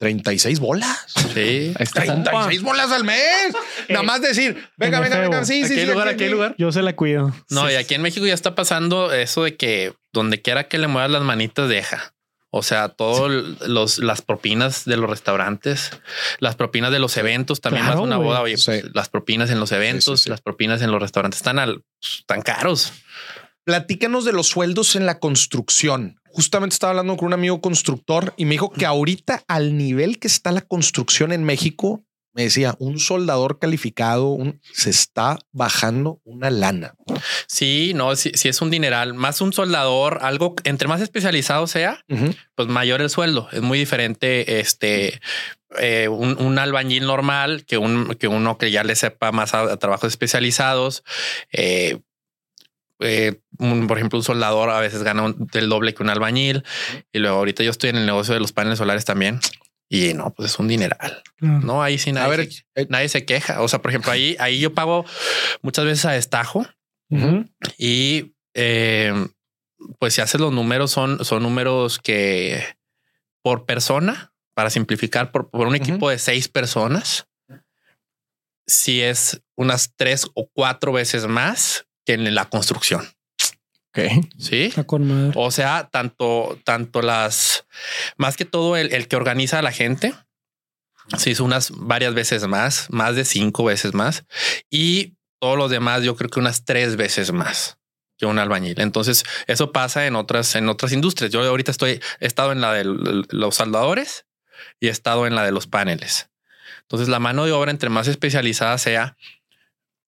36 bolas. Sí. Ahí está. 36 bolas al mes. Nada más decir, venga, en venga, venga. Sí, ¿A sí, qué sí, lugar? aquí, ¿A qué aquí. lugar? Yo se la cuido. No, Sí. y aquí en México ya está pasando eso de que donde quiera que le muevas las manitas, deja. O sea, todas los las propinas de los restaurantes, las propinas de los eventos, también Claro, más una boda, oye, Sí. pues, las propinas en los eventos, Sí, sí, sí. las propinas en los restaurantes están al, están caros. Platícanos de los sueldos en la construcción. Justamente estaba hablando con un amigo constructor y me dijo que ahorita al nivel que está la construcción en México, me decía, un soldador calificado un- se está bajando una lana. Sí, no, sí, sí es un dineral, más un soldador, algo entre más especializado sea, pues mayor el sueldo. Es muy diferente este eh, un, un albañil normal que un que uno que ya le sepa más a, a trabajos especializados. Eh, eh, un- por ejemplo, un soldador a veces gana un- el doble que un albañil. Y luego ahorita yo estoy en el negocio de los paneles solares también. Y no, pues es un dineral. Claro. No, ahí sí nadie, A ver, se, eh, nadie se queja. O sea, por ejemplo, ahí, ahí yo pago muchas veces a destajo. Ujú. Y eh, pues si haces los números, son, son números que por persona, para simplificar, por, por un equipo de seis personas, si es unas tres o cuatro veces más que en la construcción. Ok. Sí. Está con madre. O sea, tanto, tanto las, más que todo el, el que organiza a la gente, se hizo unas varias veces más, más de cinco veces más, y todos los demás yo creo que unas tres veces más que un albañil. Entonces eso pasa en otras, en otras industrias. Yo ahorita estoy, he estado en la de los soldadores y he estado en la de los paneles. Entonces la mano de obra entre más especializada sea,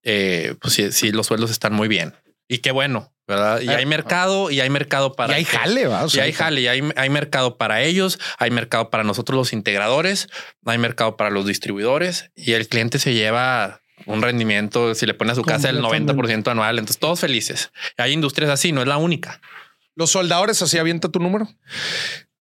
eh, pues sí, sí, los sueldos están muy bien. Y qué bueno, ¿verdad? Y hay mercado y hay mercado para... y hay jale, va. O y hay jale, y hay, hay mercado para ellos, hay mercado para nosotros los integradores, hay mercado para los distribuidores y el cliente se lleva un rendimiento, si le pone a su casa el Completamente. 90% anual, entonces todos felices. Hay industrias así, no es la única. Los soldadores así avienta tu número.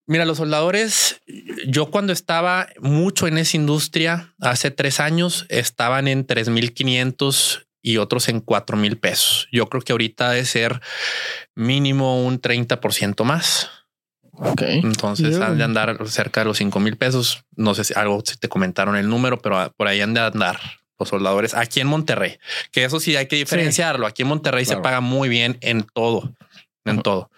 Mira, los soldadores, yo cuando estaba mucho en esa industria, hace tres años, estaban en 3.500 y otros en 4,000 pesos. Yo creo que ahorita debe ser mínimo un 30% más. Ok. Entonces Yeah. han de andar cerca de los 5 mil pesos. No sé si algo si te comentaron el número, pero a- por ahí han de andar los soldadores aquí en Monterrey. Que eso sí hay que diferenciarlo. Aquí en Monterrey Claro. se paga muy bien en todo, en todo.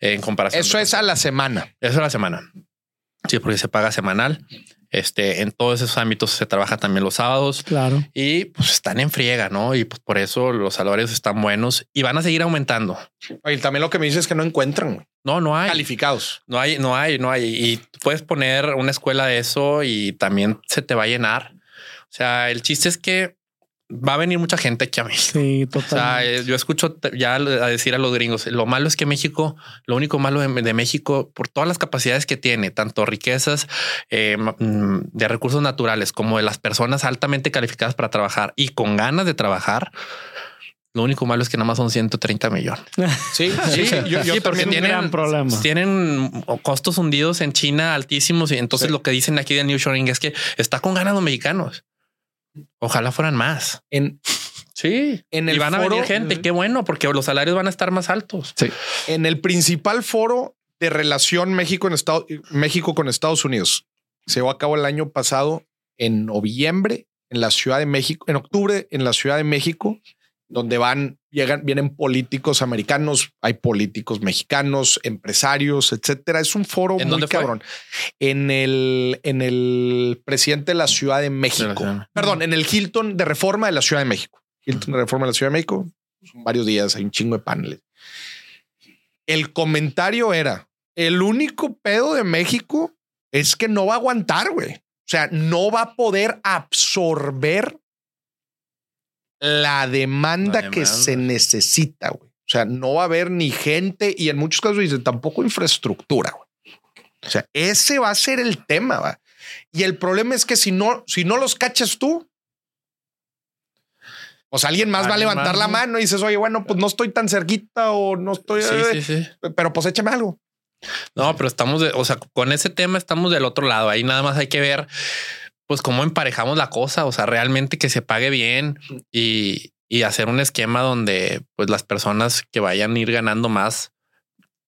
En comparación. Eso es a la semana. Eso es la semana. Sí, porque se paga semanal. Este, en todos esos ámbitos se trabaja también los sábados Claro. y pues están en friega, ¿no? Y pues por eso los salarios están buenos y van a seguir aumentando. Y también lo que me dices es que no encuentran No, no hay. calificados. No hay, no hay, no hay. Y puedes poner una escuela de eso y también se te va a llenar. O sea, el chiste es que va a venir mucha gente aquí a México. Sí, O sea, total. eh, yo escucho ya a decir a los gringos, lo malo es que México, lo único malo de, de México, por todas las capacidades que tiene, tanto riquezas eh, mm, de recursos naturales como de las personas altamente calificadas para trabajar y con ganas de trabajar, lo único malo es que nada más son 130 millones. Sí, sí, Sí, yo, yo sí, porque tienen, gran problema. tienen costos hundidos en China altísimos. Y entonces Sí. lo que dicen aquí del New Shoring es que está con ganas los mexicanos. Ojalá fueran más. en, Sí. En y el van a venir gente. Qué bueno, porque los salarios van a estar más altos. Sí. en el principal foro de relación México en Estado, México con Estados Unidos se llevó a cabo el año pasado en noviembre en la Ciudad de México, en octubre en la Ciudad de México, donde van, llegan, vienen políticos americanos, hay políticos mexicanos, empresarios, etcétera. Es un foro ¿En muy fue? cabrón. En el, en el presidente de la Ciudad de México. Perdón, en el Hilton de Reforma de la Ciudad de México. Hilton de Reforma de la Ciudad de México. Son varios días, hay un chingo de paneles. El comentario era, el único pedo de México es que no va a aguantar, güey. O sea, no va a poder absorber la demanda, La que se necesita, güey. O sea, no va a haber ni gente y en muchos casos dicen tampoco infraestructura, güey. O sea, ese va a ser el tema, va. Y el problema es que si no, si no los cachas tú, pues alguien más va a levantar más, la ¿no? mano y dices, oye, bueno, pues no estoy tan cerquita o no estoy, Sí, eh, sí, sí. pero pues échame algo. No, pero estamos de, o sea, con ese tema estamos del otro lado. Ahí nada más hay que ver, pues, cómo emparejamos la cosa. O sea, realmente que se pague bien y, y hacer un esquema donde, pues, las personas que vayan a ir ganando más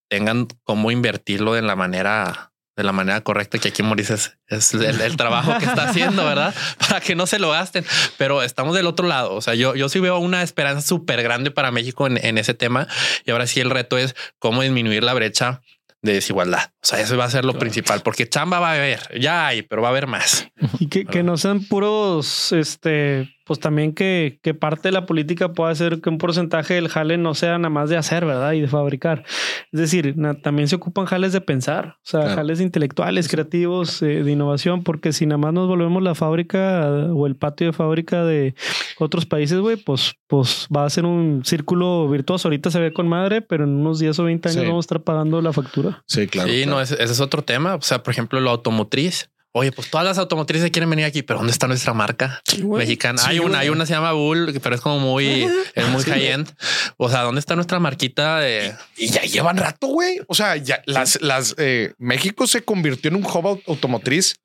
tengan cómo invertirlo de la manera de la manera correcta que aquí Maurice es, es el, el trabajo que está haciendo, ¿verdad? Para que no se lo gasten. Pero estamos del otro lado. O sea, yo, yo sí veo una esperanza súper grande para México en, en ese tema. Y ahora sí el reto es cómo disminuir la brecha de desigualdad. O sea, eso va a ser lo principal, porque chamba va a haber, ya hay, pero va a haber más. Y que, que no sean puros, este, pues también que, que parte de la política pueda ser que un porcentaje del jale no sea nada más de hacer, ¿verdad? Y de fabricar. Es decir, na- también se ocupan jales de pensar, o sea, Claro. jales intelectuales, creativos, eh, de innovación, porque si nada más nos volvemos la fábrica o el patio de fábrica de otros países, güey, pues, pues va a ser un círculo virtuoso. Ahorita se ve con madre, pero en unos 10 o 20 años Sí. vamos a estar pagando la factura. Sí, claro. sí, no, ese, ese es otro tema. O sea, por ejemplo, lo automotriz. Oye, pues todas las automotrices quieren venir aquí, pero ¿dónde está nuestra marca mexicana? Sí, hay una, hay una se llama Bull, pero es como muy, es muy Sí, high end. O sea, ¿dónde está nuestra marquita de Y ya llevan rato, güey. O sea, ya las, las eh, México se convirtió en un hub au- automotriz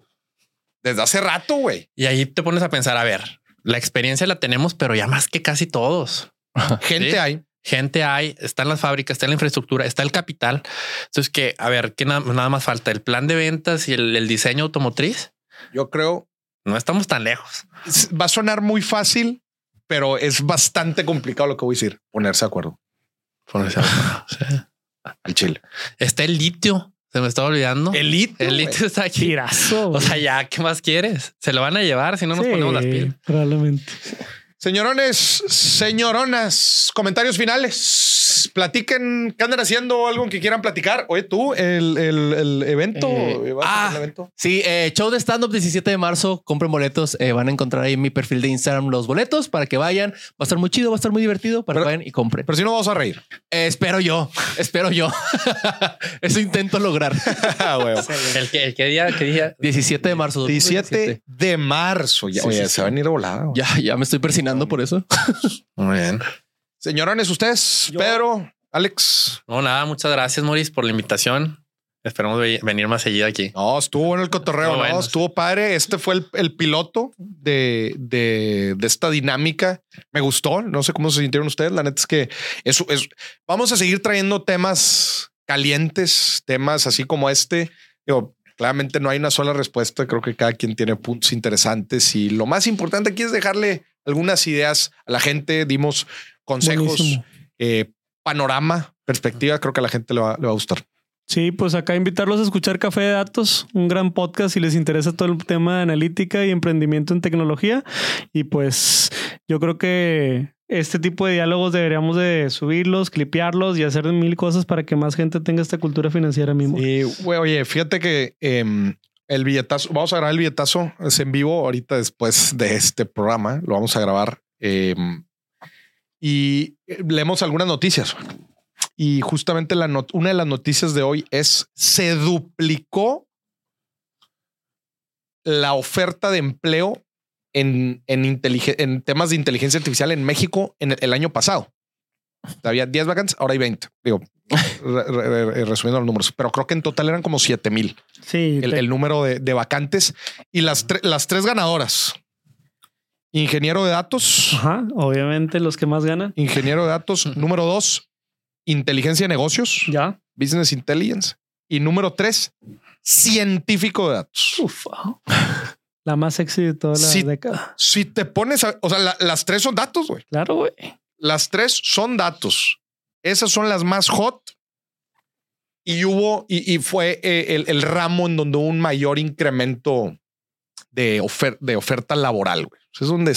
desde hace rato, güey. Y ahí te pones a pensar, a ver, la experiencia la tenemos, pero ya más que casi todos. Gente Sí. hay. Gente hay, están las fábricas, está la infraestructura, está el capital. Entonces, que a ver, ¿qué na- nada más falta? El plan de ventas y el, el diseño automotriz. Yo creo No estamos tan lejos. va a sonar muy fácil, pero es bastante complicado lo que voy a decir. Ponerse de acuerdo Ponerse de acuerdo. Sí. al chile. Está el litio. Se me estaba olvidando. El, Elite. litio está aquí. Tirazo. O sea, ya, ¿qué más quieres? Se lo van a llevar si no nos Sí, ponemos las pilas. Probablemente. Señorones, señoronas, comentarios finales. Platiquen qué andan haciendo, algo que quieran platicar. Oye, tú, el, el, el evento. Eh, ¿vas a ah. el evento? Sí, eh, show de stand-up 17 de marzo. Compren boletos. eh, van a encontrar ahí en mi perfil de Instagram los boletos para que vayan. Va a estar muy chido, va a estar muy divertido para Pero- que vayan y compren. Pero si no vamos a reír. Eh, espero yo, espero yo. Eso intento lograr. Ah, güey. ¿El que, el que día, qué día? 17 de marzo. 17 de marzo. Ya, Sí, oye, sí, se sí. van a ir volado. Ya, ya me estoy por eso. Muy bien. Señorones, ustedes, Yo- Pedro, Alex. No, nada, muchas gracias, Maurice, por la invitación. Esperamos ve- venir más seguido aquí. No, estuvo bueno el cotorreo, Estuvo ¿no? bueno. Estuvo padre. Este fue el, el piloto de, de, de esta dinámica. Me gustó. No sé cómo se sintieron ustedes. La neta es que eso es. Vamos a seguir trayendo temas calientes, temas así como este. Digo, claramente no hay una sola respuesta. Creo que cada quien tiene puntos interesantes y lo más importante aquí es dejarle algunas ideas a la gente. Dimos consejos, eh, panorama, perspectiva. Creo que a la gente le va, le va a gustar. Sí, pues acá invitarlos a escuchar Café de Datos, un gran podcast si les interesa todo el tema de analítica y emprendimiento en tecnología. Y pues yo creo que este tipo de diálogos deberíamos de subirlos, clipearlos y hacer mil cosas para que más gente tenga esta cultura financiera mismo. Y oye, fíjate que em, el billetazo, vamos a grabar el billetazo, es en vivo ahorita después de este programa, lo vamos a grabar. Em, y eh, leemos algunas noticias. Y justamente la una de las noticias de hoy es se duplicó la oferta de empleo en, en, en temas de inteligencia artificial en México en el, año pasado. Había 10 vacantes, ahora hay 20. Digo, resumiendo los números, pero creo que en total eran como 7 mil. Sí. El, número de, vacantes y las, las tres ganadoras. Ingeniero de datos. Ajá, obviamente los que más ganan. Ingeniero de datos. número dos, inteligencia de negocios. Ya. Business intelligence. Y número tres, científico de datos. La más sexy de toda la si, década. Si te pones a, o sea, las tres son datos, güey. Claro, güey. Las tres son datos. Esas son las más hot. Y hubo, y, fue eh, el, ramo en donde hubo un mayor incremento de, de oferta laboral. Güey. Es donde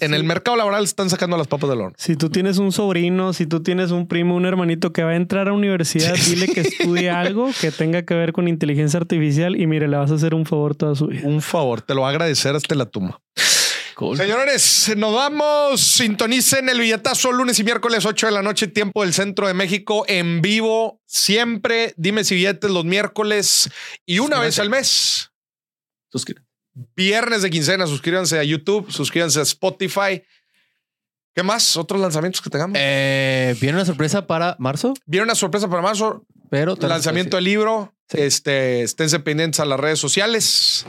en el mercado laboral están sacando las papas del horno. Si tú tienes un sobrino, si tú tienes un primo, un hermanito que va a entrar a universidad, dile que estudie algo que tenga que ver con inteligencia artificial y mire, le vas a hacer un favor toda su vida. Un favor, te lo va a agradecer hasta la tumba. Señores, nos vamos. Sintonicen el billetazo lunes y miércoles 8 de la noche, tiempo del centro de México, en vivo. Siempre dime si billetes los miércoles y una vez al mes. Suscríbete. Viernes de quincena, suscríbanse a YouTube, suscríbanse a Spotify. ¿Qué más? ¿Otros lanzamientos que tengamos? Eh, ¿Viene una sorpresa para marzo? Viene una sorpresa para marzo. Pero lanzamiento del libro. Este, esténse pendientes a las redes sociales.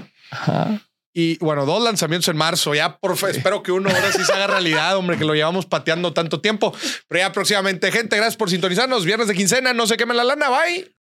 Y bueno, dos lanzamientos en marzo. Ya por fe, espero que uno ahora sí se haga realidad, hombre, que lo llevamos pateando tanto tiempo. Pero ya próximamente, gente, gracias por sintonizarnos. Viernes de quincena, no se quemen la lana. Bye.